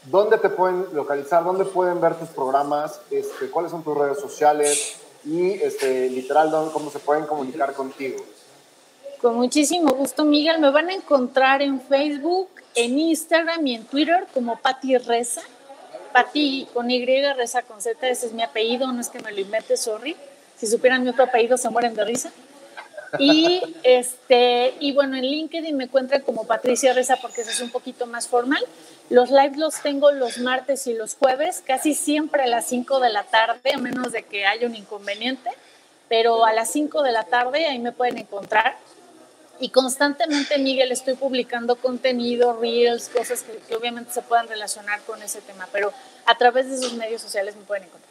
dónde te pueden localizar, dónde pueden ver tus programas, este, cuáles son tus redes sociales y este, literal cómo se pueden comunicar contigo. Con muchísimo gusto, Miguel. Me van a encontrar en Facebook, en Instagram y en Twitter como Pati Reza. Pati con Y, Reza con Z, ese es mi apellido, no es que me lo invente, sorry. Si supieran mi otro apellido se mueren de risa. Y, [laughs] este, y bueno, en LinkedIn me encuentran como Patricia Reza porque eso es un poquito más formal. Los lives los tengo los martes y los jueves, casi siempre a las 5 de la tarde, a menos de que haya un inconveniente, pero a las 5 de la tarde ahí me pueden encontrar. Y constantemente, Miguel, estoy publicando contenido, reels, cosas que, que obviamente se puedan relacionar con ese tema, pero a través de sus medios sociales me pueden encontrar.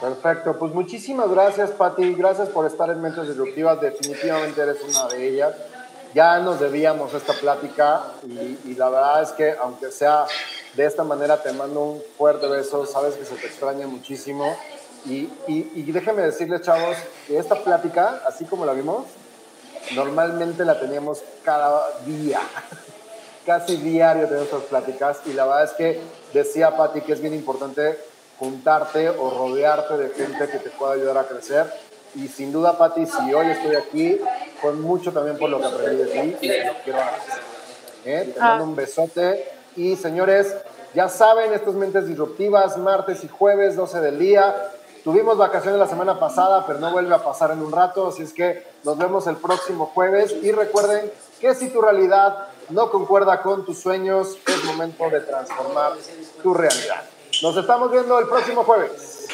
Perfecto, pues muchísimas gracias Pati, gracias por estar en Mentes Disruptivas, definitivamente eres una de ellas. Ya nos debíamos esta plática y, la verdad es que aunque sea de esta manera te mando un fuerte beso, sabes que se te extraña muchísimo y, y déjenme decirles chavos que esta plática, así como la vimos, normalmente la teníamos cada día, [laughs] casi diario tenemos estas pláticas y la verdad es que decía Pati que es bien importante juntarte o rodearte de gente que te pueda ayudar a crecer. Y sin duda, Pati, si hoy estoy aquí, fue mucho también por lo que aprendí de ti y te lo quiero agradecer. ¿Eh? Te mando un besote. Y señores, ya saben, estas mentes disruptivas, martes y jueves, 12 del día. Tuvimos vacaciones la semana pasada, pero no vuelve a pasar en un rato, así es que nos vemos el próximo jueves. Y recuerden que si tu realidad no concuerda con tus sueños, es momento de transformar tu realidad. Nos estamos viendo el próximo jueves.